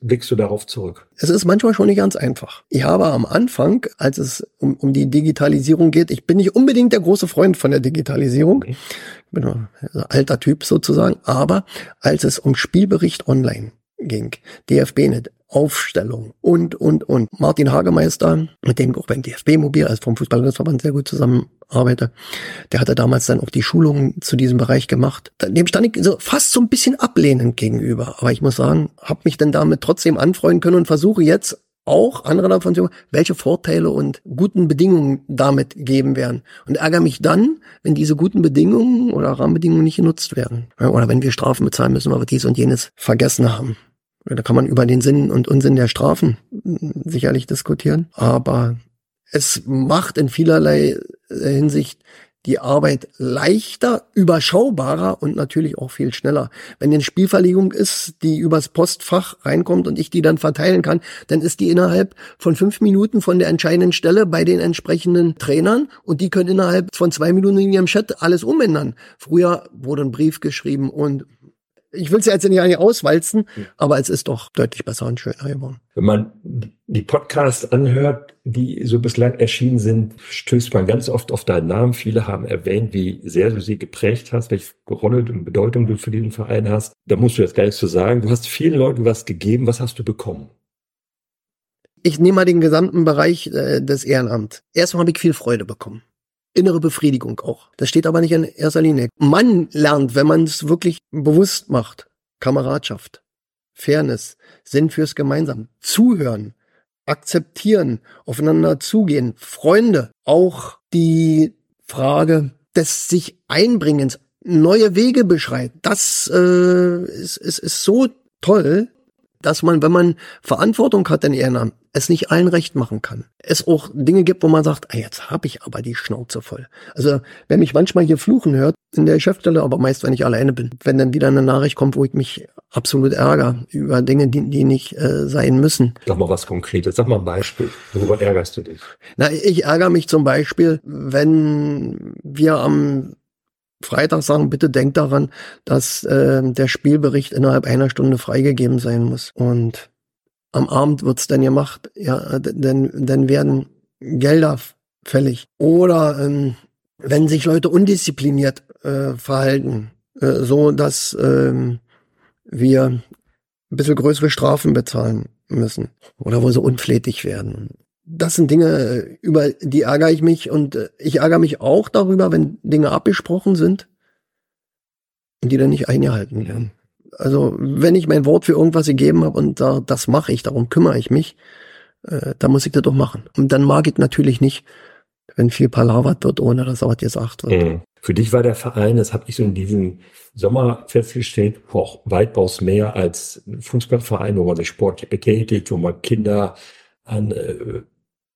blickst du darauf zurück? Es ist manchmal schon nicht ganz einfach. Ich habe am Anfang, als es um, um die Digitalisierung geht, ich bin nicht unbedingt der große Freund von der Digitalisierung. Ich bin ein alter Typ sozusagen, aber als es um Spielbericht online ging, DFB-Net, Aufstellung und, und, und. Martin Hagemeister, mit dem ich auch beim DFB-Mobil, also vom Fußballverband sehr gut zusammenarbeite, der hatte damals dann auch die Schulungen zu diesem Bereich gemacht. Dem stand ich so fast so ein bisschen ablehnend gegenüber. Aber ich muss sagen, habe mich dann damit trotzdem anfreunden können und versuche jetzt auch andere davon zu welche Vorteile und guten Bedingungen damit geben werden. Und ärgere mich dann, wenn diese guten Bedingungen oder Rahmenbedingungen nicht genutzt werden. Oder wenn wir Strafen bezahlen müssen, weil wir dies und jenes vergessen haben. Da kann man über den Sinn und Unsinn der Strafen sicherlich diskutieren. Aber Es macht in vielerlei äh, Hinsicht die Arbeit leichter, überschaubarer und natürlich auch viel schneller. Wenn eine Spielverlegung ist, die übers Postfach reinkommt und ich die dann verteilen kann, dann ist die innerhalb von fünf Minuten von der entscheidenden Stelle bei den entsprechenden Trainern und die können innerhalb von zwei Minuten in ihrem Chat alles umändern. Früher wurde ein Brief geschrieben und ich will es jetzt nicht auswalzen, aber es ist doch deutlich besser und schöner geworden. Wenn man die Podcasts anhört, die so bislang erschienen sind, stößt man ganz oft auf deinen Namen. Viele haben erwähnt, wie sehr du sie geprägt hast, welche Rolle und Bedeutung du für diesen Verein hast. Da musst du jetzt gar nichts zu sagen. Du hast vielen Leuten was gegeben. Was hast du bekommen? Ich nehme mal den gesamten Bereich äh, des Ehrenamts. Erstmal habe ich viel Freude bekommen innere Befriedigung auch. Das steht aber nicht in erster Linie. Man lernt, wenn man es wirklich bewusst macht, Kameradschaft, Fairness, Sinn fürs Gemeinsam, zuhören, akzeptieren, aufeinander zugehen, Freunde, auch die Frage des sich Einbringens, neue Wege beschreiten. Das äh, ist, ist, ist so toll, dass man, wenn man Verantwortung hat in Ehrenamt, es nicht allen recht machen kann. Es auch Dinge gibt, wo man sagt, ah, jetzt habe ich aber die Schnauze voll. Also wer mich manchmal hier fluchen hört in der Geschäftsstelle, aber meist, wenn ich alleine bin, wenn dann wieder eine Nachricht kommt, wo ich mich absolut ärgere über Dinge, die, die nicht äh, sein müssen. Sag mal was Konkretes, sag mal ein Beispiel. Worüber ärgerst du dich? Na, ich ärgere mich zum Beispiel, wenn wir am Freitag sagen, bitte denkt daran, dass äh, der Spielbericht innerhalb einer Stunde freigegeben sein muss. Und am Abend wird's dann gemacht, ja, dann, dann werden Gelder fällig. Oder ähm, wenn sich Leute undiszipliniert äh, verhalten, äh, so dass ähm, wir ein bisschen größere Strafen bezahlen müssen. Oder wo sie unflätig werden das sind Dinge, über die ärgere ich mich und äh, ich ärgere mich auch darüber, wenn Dinge abgesprochen sind und die dann nicht eingehalten werden. Also wenn ich mein Wort für irgendwas gegeben habe und da, das mache ich, darum kümmere ich mich, äh, dann muss ich das doch machen. Und dann mag ich natürlich nicht, wenn viel palavert wird, ohne dass auch gesagt wird. Mhm. Für dich war der Verein, das habe ich so in diesem Sommer festgestellt, auch weitaus mehr als Fußballverein, wo man sich sportlich betätigt, wo man Kinder an äh,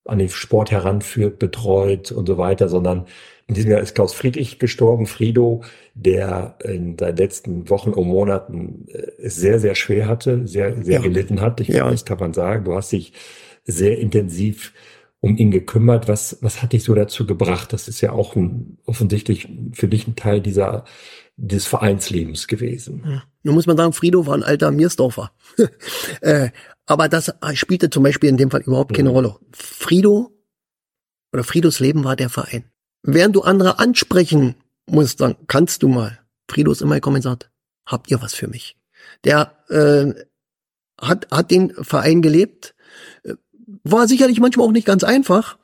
an den Sport heranführt, betreut und so weiter, sondern in diesem Jahr ist Klaus Friedrich gestorben, Frido, der in den letzten Wochen und Monaten äh, es sehr, sehr schwer hatte, sehr, sehr ja. gelitten hat. Ich ja. das kann man sagen. Du hast dich sehr intensiv um ihn gekümmert. Was, was hat dich so dazu gebracht? Das ist ja auch ein, offensichtlich für dich ein Teil dieser, des Vereinslebens gewesen. Ja. Nun muss man sagen, Frido war ein alter Miersdorfer. äh, aber das spielte zum Beispiel in dem Fall überhaupt keine mhm. Rolle. Frido oder Fridos Leben war der Verein. Während du andere ansprechen musst, dann kannst du mal. Frido ist immer gekommen und sagt, habt ihr was für mich? Der äh, hat, hat den Verein gelebt. War sicherlich manchmal auch nicht ganz einfach,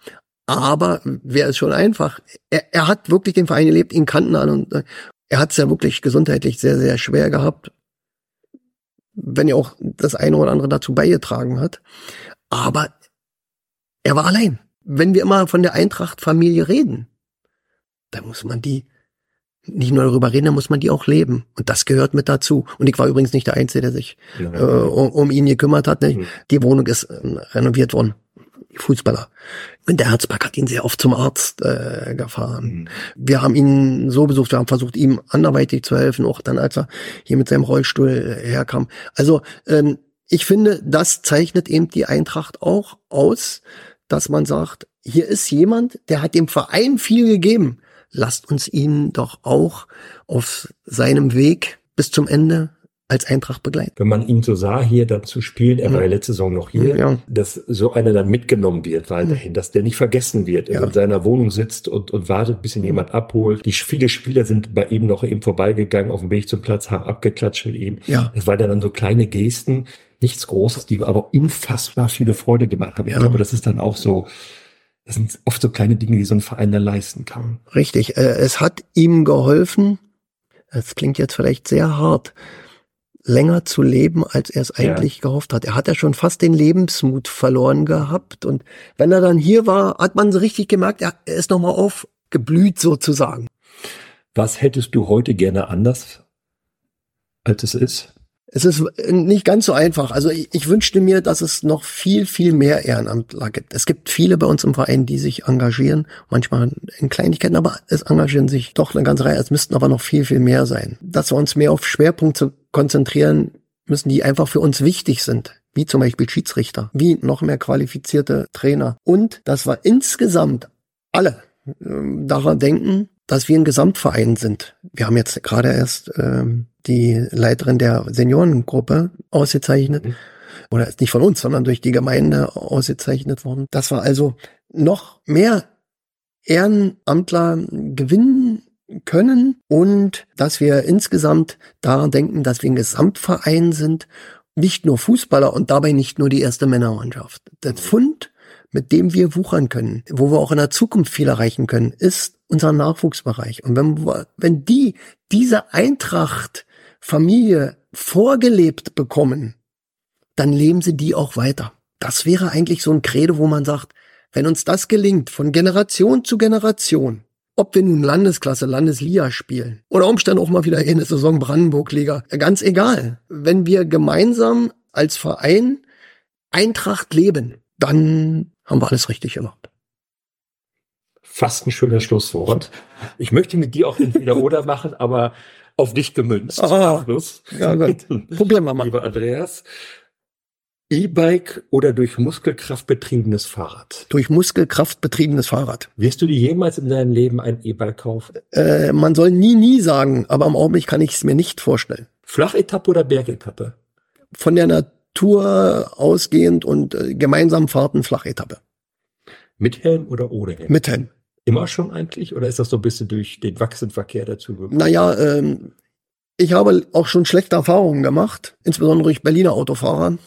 aber wäre es schon einfach. Er, er hat wirklich den Verein gelebt, ihn kannten an und äh, er hat es ja wirklich gesundheitlich sehr, sehr schwer gehabt wenn er auch das eine oder andere dazu beigetragen hat. Aber er war allein. Wenn wir immer von der Eintracht-Familie reden, dann muss man die nicht nur darüber reden, dann muss man die auch leben. Und das gehört mit dazu. Und ich war übrigens nicht der Einzige, der sich ja, äh, um, um, ihn gekümmert hat. Ne? Mhm. Die Wohnung ist äh, renoviert worden. Fußballer. Und der Herzberg hat ihn sehr oft zum Arzt äh, gefahren. Mhm. Wir haben ihn so besucht, wir haben versucht, ihm anderweitig zu helfen, auch dann, als er hier mit seinem Rollstuhl äh, herkam. Also ähm, ich finde, das zeichnet eben die Eintracht auch aus, dass man sagt, hier ist jemand, der hat dem Verein viel gegeben. Lasst uns ihn doch auch auf seinem Weg bis zum Ende als Eintracht begleiten. Wenn man ihn so sah, hier dann zu spielen, er ja. war ja letzte Saison noch hier, ja. dass so einer dann mitgenommen wird weiterhin, dass der nicht vergessen wird, er ja. in seiner Wohnung sitzt und, und wartet, bis ihn jemand abholt. Die viele Spieler sind bei ihm noch eben vorbeigegangen auf dem Weg zum Platz, haben abgeklatscht mit ihm. Ja. Es waren dann so kleine Gesten, nichts Großes, die aber unfassbar viele Freude gemacht haben. Ich glaube, das ist dann auch so, das sind oft so kleine Dinge, die so ein Verein dann leisten kann. Richtig. Äh, es hat ihm geholfen, das klingt jetzt vielleicht sehr hart, länger zu leben, als er es eigentlich ja. gehofft hat. Er hat ja schon fast den Lebensmut verloren gehabt. Und wenn er dann hier war, hat man so richtig gemerkt, er ist nochmal aufgeblüht sozusagen. Was hättest du heute gerne anders, als es ist? Es ist nicht ganz so einfach. Also ich, ich, wünschte mir, dass es noch viel, viel mehr Ehrenamtler gibt. Es gibt viele bei uns im Verein, die sich engagieren, manchmal in Kleinigkeiten, aber es engagieren sich doch eine ganze Reihe. Es müssten aber noch viel, viel mehr sein. Dass wir uns mehr auf Schwerpunkte konzentrieren müssen, die einfach für uns wichtig sind. Wie zum Beispiel Schiedsrichter, wie noch mehr qualifizierte Trainer. Und dass wir insgesamt alle ähm, daran denken, dass wir ein Gesamtverein sind. Wir haben jetzt gerade erst ähm, die Leiterin der Seniorengruppe ausgezeichnet. Mhm. Oder ist nicht von uns, sondern durch die Gemeinde ausgezeichnet worden. Dass wir also noch mehr Ehrenamtler gewinnen können und dass wir insgesamt daran denken, dass wir ein Gesamtverein sind, nicht nur Fußballer und dabei nicht nur die erste Männermannschaft. Das mhm. Fund, mit dem wir wuchern können, wo wir auch in der Zukunft viel erreichen können, ist unser Nachwuchsbereich. Und wenn, wenn die diese Eintracht Familie vorgelebt bekommen, dann leben sie die auch weiter. Das wäre eigentlich so ein Credo, wo man sagt, wenn uns das gelingt, von Generation zu Generation, ob wir nun Landesklasse, Landesliga spielen oder Umständen auch mal wieder eine Saison Brandenburg-Liga, ganz egal. Wenn wir gemeinsam als Verein Eintracht leben, dann haben wir alles richtig gemacht. Fast ein schönes Schlusswort. Ich möchte mit dir auch entweder oder machen, aber auf dich gemünzt. Ah. Ja, gut. Probieren wir mal. Lieber Andreas. E-Bike oder durch Muskelkraft betriebenes Fahrrad? Durch Muskelkraft betriebenes Fahrrad. Wirst du dir jemals in deinem Leben ein E-Bike kaufen? Äh, man soll nie, nie sagen, aber im Augenblick kann ich es mir nicht vorstellen. Flachetappe oder Bergetappe? Von der Natur ausgehend und äh, gemeinsam Fahrten Flachetappe. Mit Helm oder ohne Helm? Mit Helm. Immer schon eigentlich? Oder ist das so ein bisschen durch den Wachsenverkehr dazu gekommen? Naja, ähm, ich habe auch schon schlechte Erfahrungen gemacht, insbesondere durch Berliner Autofahrer,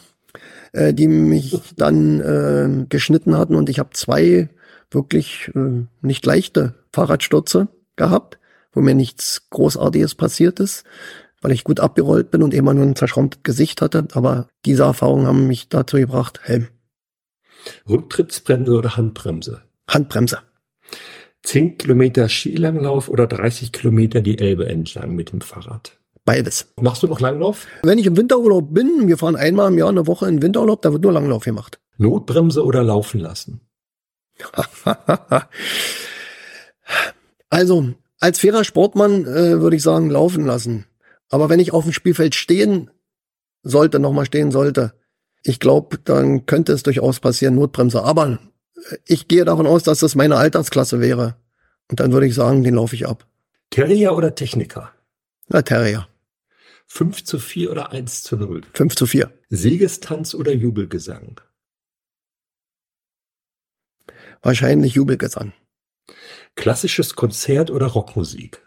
äh, die mich dann äh, geschnitten hatten und ich habe zwei wirklich äh, nicht leichte Fahrradstürze gehabt, wo mir nichts Großartiges passiert ist, weil ich gut abgerollt bin und immer nur ein zerschrammtes Gesicht hatte. Aber diese Erfahrungen haben mich dazu gebracht, Helm. Rücktrittsbremse oder Handbremse? Handbremse. 10 Kilometer Skilanglauf oder 30 Kilometer die Elbe entlang mit dem Fahrrad? Beides. Machst du noch Langlauf? Wenn ich im Winterurlaub bin, wir fahren einmal im Jahr eine Woche in Winterurlaub, da wird nur Langlauf gemacht. Notbremse oder laufen lassen? also, als fairer Sportmann äh, würde ich sagen, laufen lassen. Aber wenn ich auf dem Spielfeld stehen sollte, nochmal stehen sollte, ich glaube, dann könnte es durchaus passieren, Notbremse. Aber ich gehe davon aus, dass das meine Altersklasse wäre. Und dann würde ich sagen, den laufe ich ab. Terrier oder Techniker? Na, Terrier. 5 zu 4 oder 1 zu 0? 5 zu 4. Siegestanz oder Jubelgesang? Wahrscheinlich Jubelgesang. Klassisches Konzert oder Rockmusik?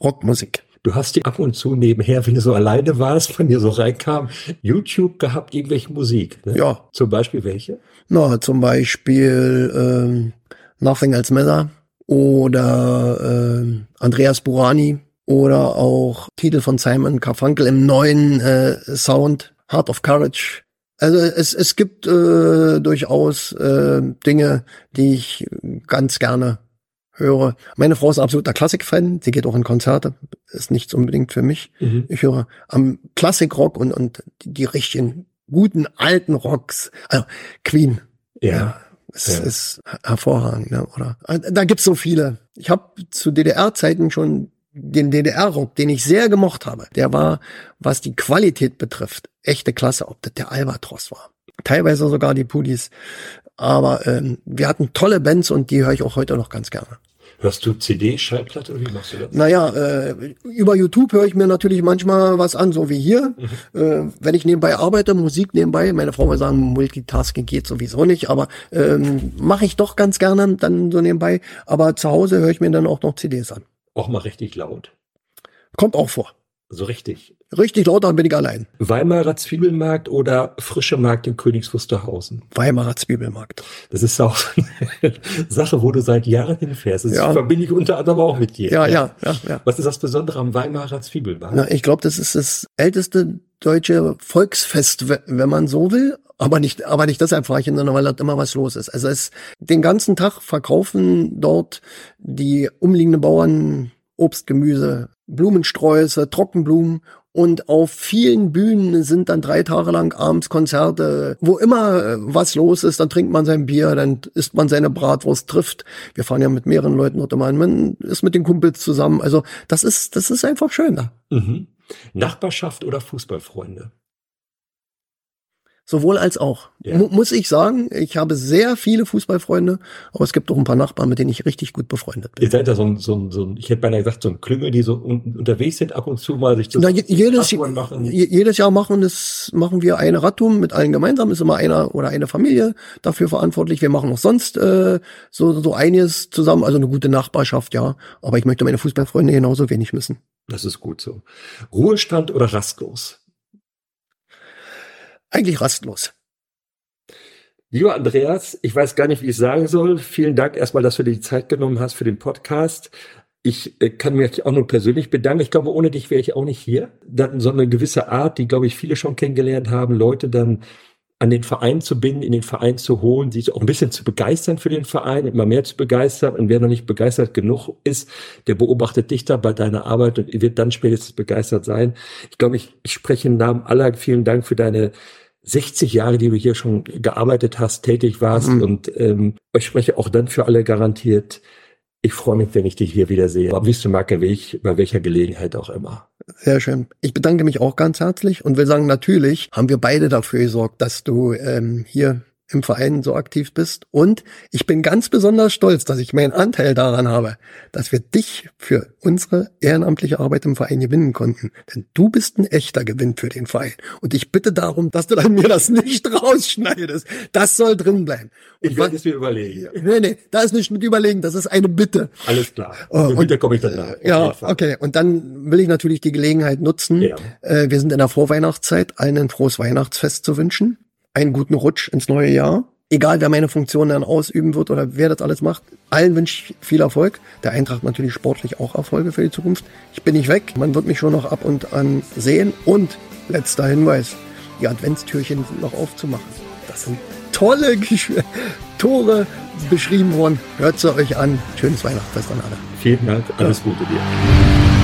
Rockmusik. Du hast die ab und zu nebenher, wenn du so alleine warst, von dir so reinkam, YouTube gehabt, irgendwelche Musik. Ne? Ja. Zum Beispiel welche? Na, zum Beispiel ähm, Nothing Else Matter oder ähm, Andreas Burani oder auch Titel von Simon Carfunkel im neuen äh, Sound, Heart of Courage. Also es, es gibt äh, durchaus äh, Dinge, die ich ganz gerne höre. Meine Frau ist absoluter Klassikfan. Sie geht auch in Konzerte. Ist nichts unbedingt für mich. Mhm. Ich höre am Klassikrock und, und die, richtigen guten alten Rocks. Also Queen. Ja. ja es ja. ist hervorragend, ne? oder? Da gibt's so viele. Ich habe zu DDR-Zeiten schon den DDR-Rock, den ich sehr gemocht habe. Der war, was die Qualität betrifft, echte Klasse, ob das der Albatros war. Teilweise sogar die Pudis. Aber ähm, wir hatten tolle Bands und die höre ich auch heute noch ganz gerne. Hörst du CD, Schallplatte oder wie machst du das? Naja, äh, über YouTube höre ich mir natürlich manchmal was an, so wie hier. Mhm. Äh, wenn ich nebenbei arbeite, Musik nebenbei, meine Frau will sagen, Multitasking geht sowieso nicht, aber ähm, mache ich doch ganz gerne dann so nebenbei. Aber zu Hause höre ich mir dann auch noch CDs an. Auch mal richtig laut. Kommt auch vor. So richtig. Richtig laut, dann bin ich allein. Weimarer Zwiebelmarkt oder Frische Markt in Königs Wusterhausen? Weimarer Zwiebelmarkt. Das ist auch eine Sache, wo du seit Jahren hinfährst. Das ja. verbinde ich unter anderem auch mit dir. Ja, ja, ja. ja. Was ist das Besondere am Weimarer Zwiebelmarkt? Na, ich glaube, das ist das älteste deutsche Volksfest, wenn man so will. Aber nicht, aber nicht deshalb fahre ich hin, sondern weil dort immer was los ist. Also es, den ganzen Tag verkaufen dort die umliegenden Bauern Obst, Gemüse, Blumensträuße, Trockenblumen Und auf vielen Bühnen sind dann drei Tage lang abends Konzerte, wo immer äh, was los ist, dann trinkt man sein Bier, dann isst man seine Bratwurst, trifft. Wir fahren ja mit mehreren Leuten dort immer, man ist mit den Kumpels zusammen. Also das ist, das ist einfach schön da. Mhm. Nachbarschaft oder Fußballfreunde? Sowohl als auch. Ja. Muss ich sagen, ich habe sehr viele Fußballfreunde, aber es gibt auch ein paar Nachbarn, mit denen ich richtig gut befreundet bin. Ihr seid ja so ein, so ein, so ein ich hätte beinahe gesagt, so ein Klüngel, die so un unterwegs sind, ab und zu mal sich zu Na, jedes, machen. jedes Jahr machen das, machen wir eine Radtour mit allen gemeinsam, ist immer einer oder eine Familie dafür verantwortlich. Wir machen auch sonst äh, so, so einiges zusammen, also eine gute Nachbarschaft, ja. Aber ich möchte meine Fußballfreunde genauso wenig missen. Das ist gut so. Ruhestand oder rastlos? Eigentlich rastlos. Lieber Andreas, ich weiß gar nicht, wie ich sagen soll. Vielen Dank erstmal, dass du dir die Zeit genommen hast für den Podcast. Ich äh, kann mich auch nur persönlich bedanken. Ich glaube, ohne dich wäre ich auch nicht hier. Dann so eine gewisse Art, die, glaube ich, viele schon kennengelernt haben, Leute dann an den Verein zu binden, in den Verein zu holen, sich auch ein bisschen zu begeistern für den Verein, immer mehr zu begeistern. Und wer noch nicht begeistert genug ist, der beobachtet dich da bei deiner Arbeit und wird dann spätestens begeistert sein. Ich glaube, ich, ich spreche im Namen aller. Vielen Dank für deine 60 Jahre, die du hier schon gearbeitet hast, tätig warst. Mhm. Und ähm, ich spreche auch dann für alle garantiert. Ich freue mich, wenn ich dich hier wieder sehe. Am er Weg, bei welcher Gelegenheit auch immer. Sehr schön. Ich bedanke mich auch ganz herzlich und will sagen, natürlich haben wir beide dafür gesorgt, dass du ähm, hier im Verein so aktiv bist. Und ich bin ganz besonders stolz, dass ich meinen Anteil daran habe, dass wir dich für unsere ehrenamtliche Arbeit im Verein gewinnen konnten. Denn du bist ein echter Gewinn für den Verein. Und ich bitte darum, dass du dann mir das nicht rausschneidest. Das soll drin bleiben. Und ich werde es mir überlegen. Nee, nee, da ist nicht mit überlegen. Das ist eine Bitte. Alles klar. Oh, und, da komme ich dann nach. Ja, okay. Und dann will ich natürlich die Gelegenheit nutzen. Ja. Äh, wir sind in der Vorweihnachtszeit, allen ein frohes Weihnachtsfest zu wünschen einen guten Rutsch ins neue Jahr. Egal, wer meine Funktion dann ausüben wird oder wer das alles macht, allen wünsche ich viel Erfolg. Der Eintracht natürlich sportlich auch Erfolge für die Zukunft. Ich bin nicht weg, man wird mich schon noch ab und an sehen. Und letzter Hinweis, die Adventstürchen sind noch aufzumachen. Das sind tolle Tore beschrieben worden. Hört sie euch an. Schönes Weihnachtsfest an alle. Vielen Dank, alles Gute dir.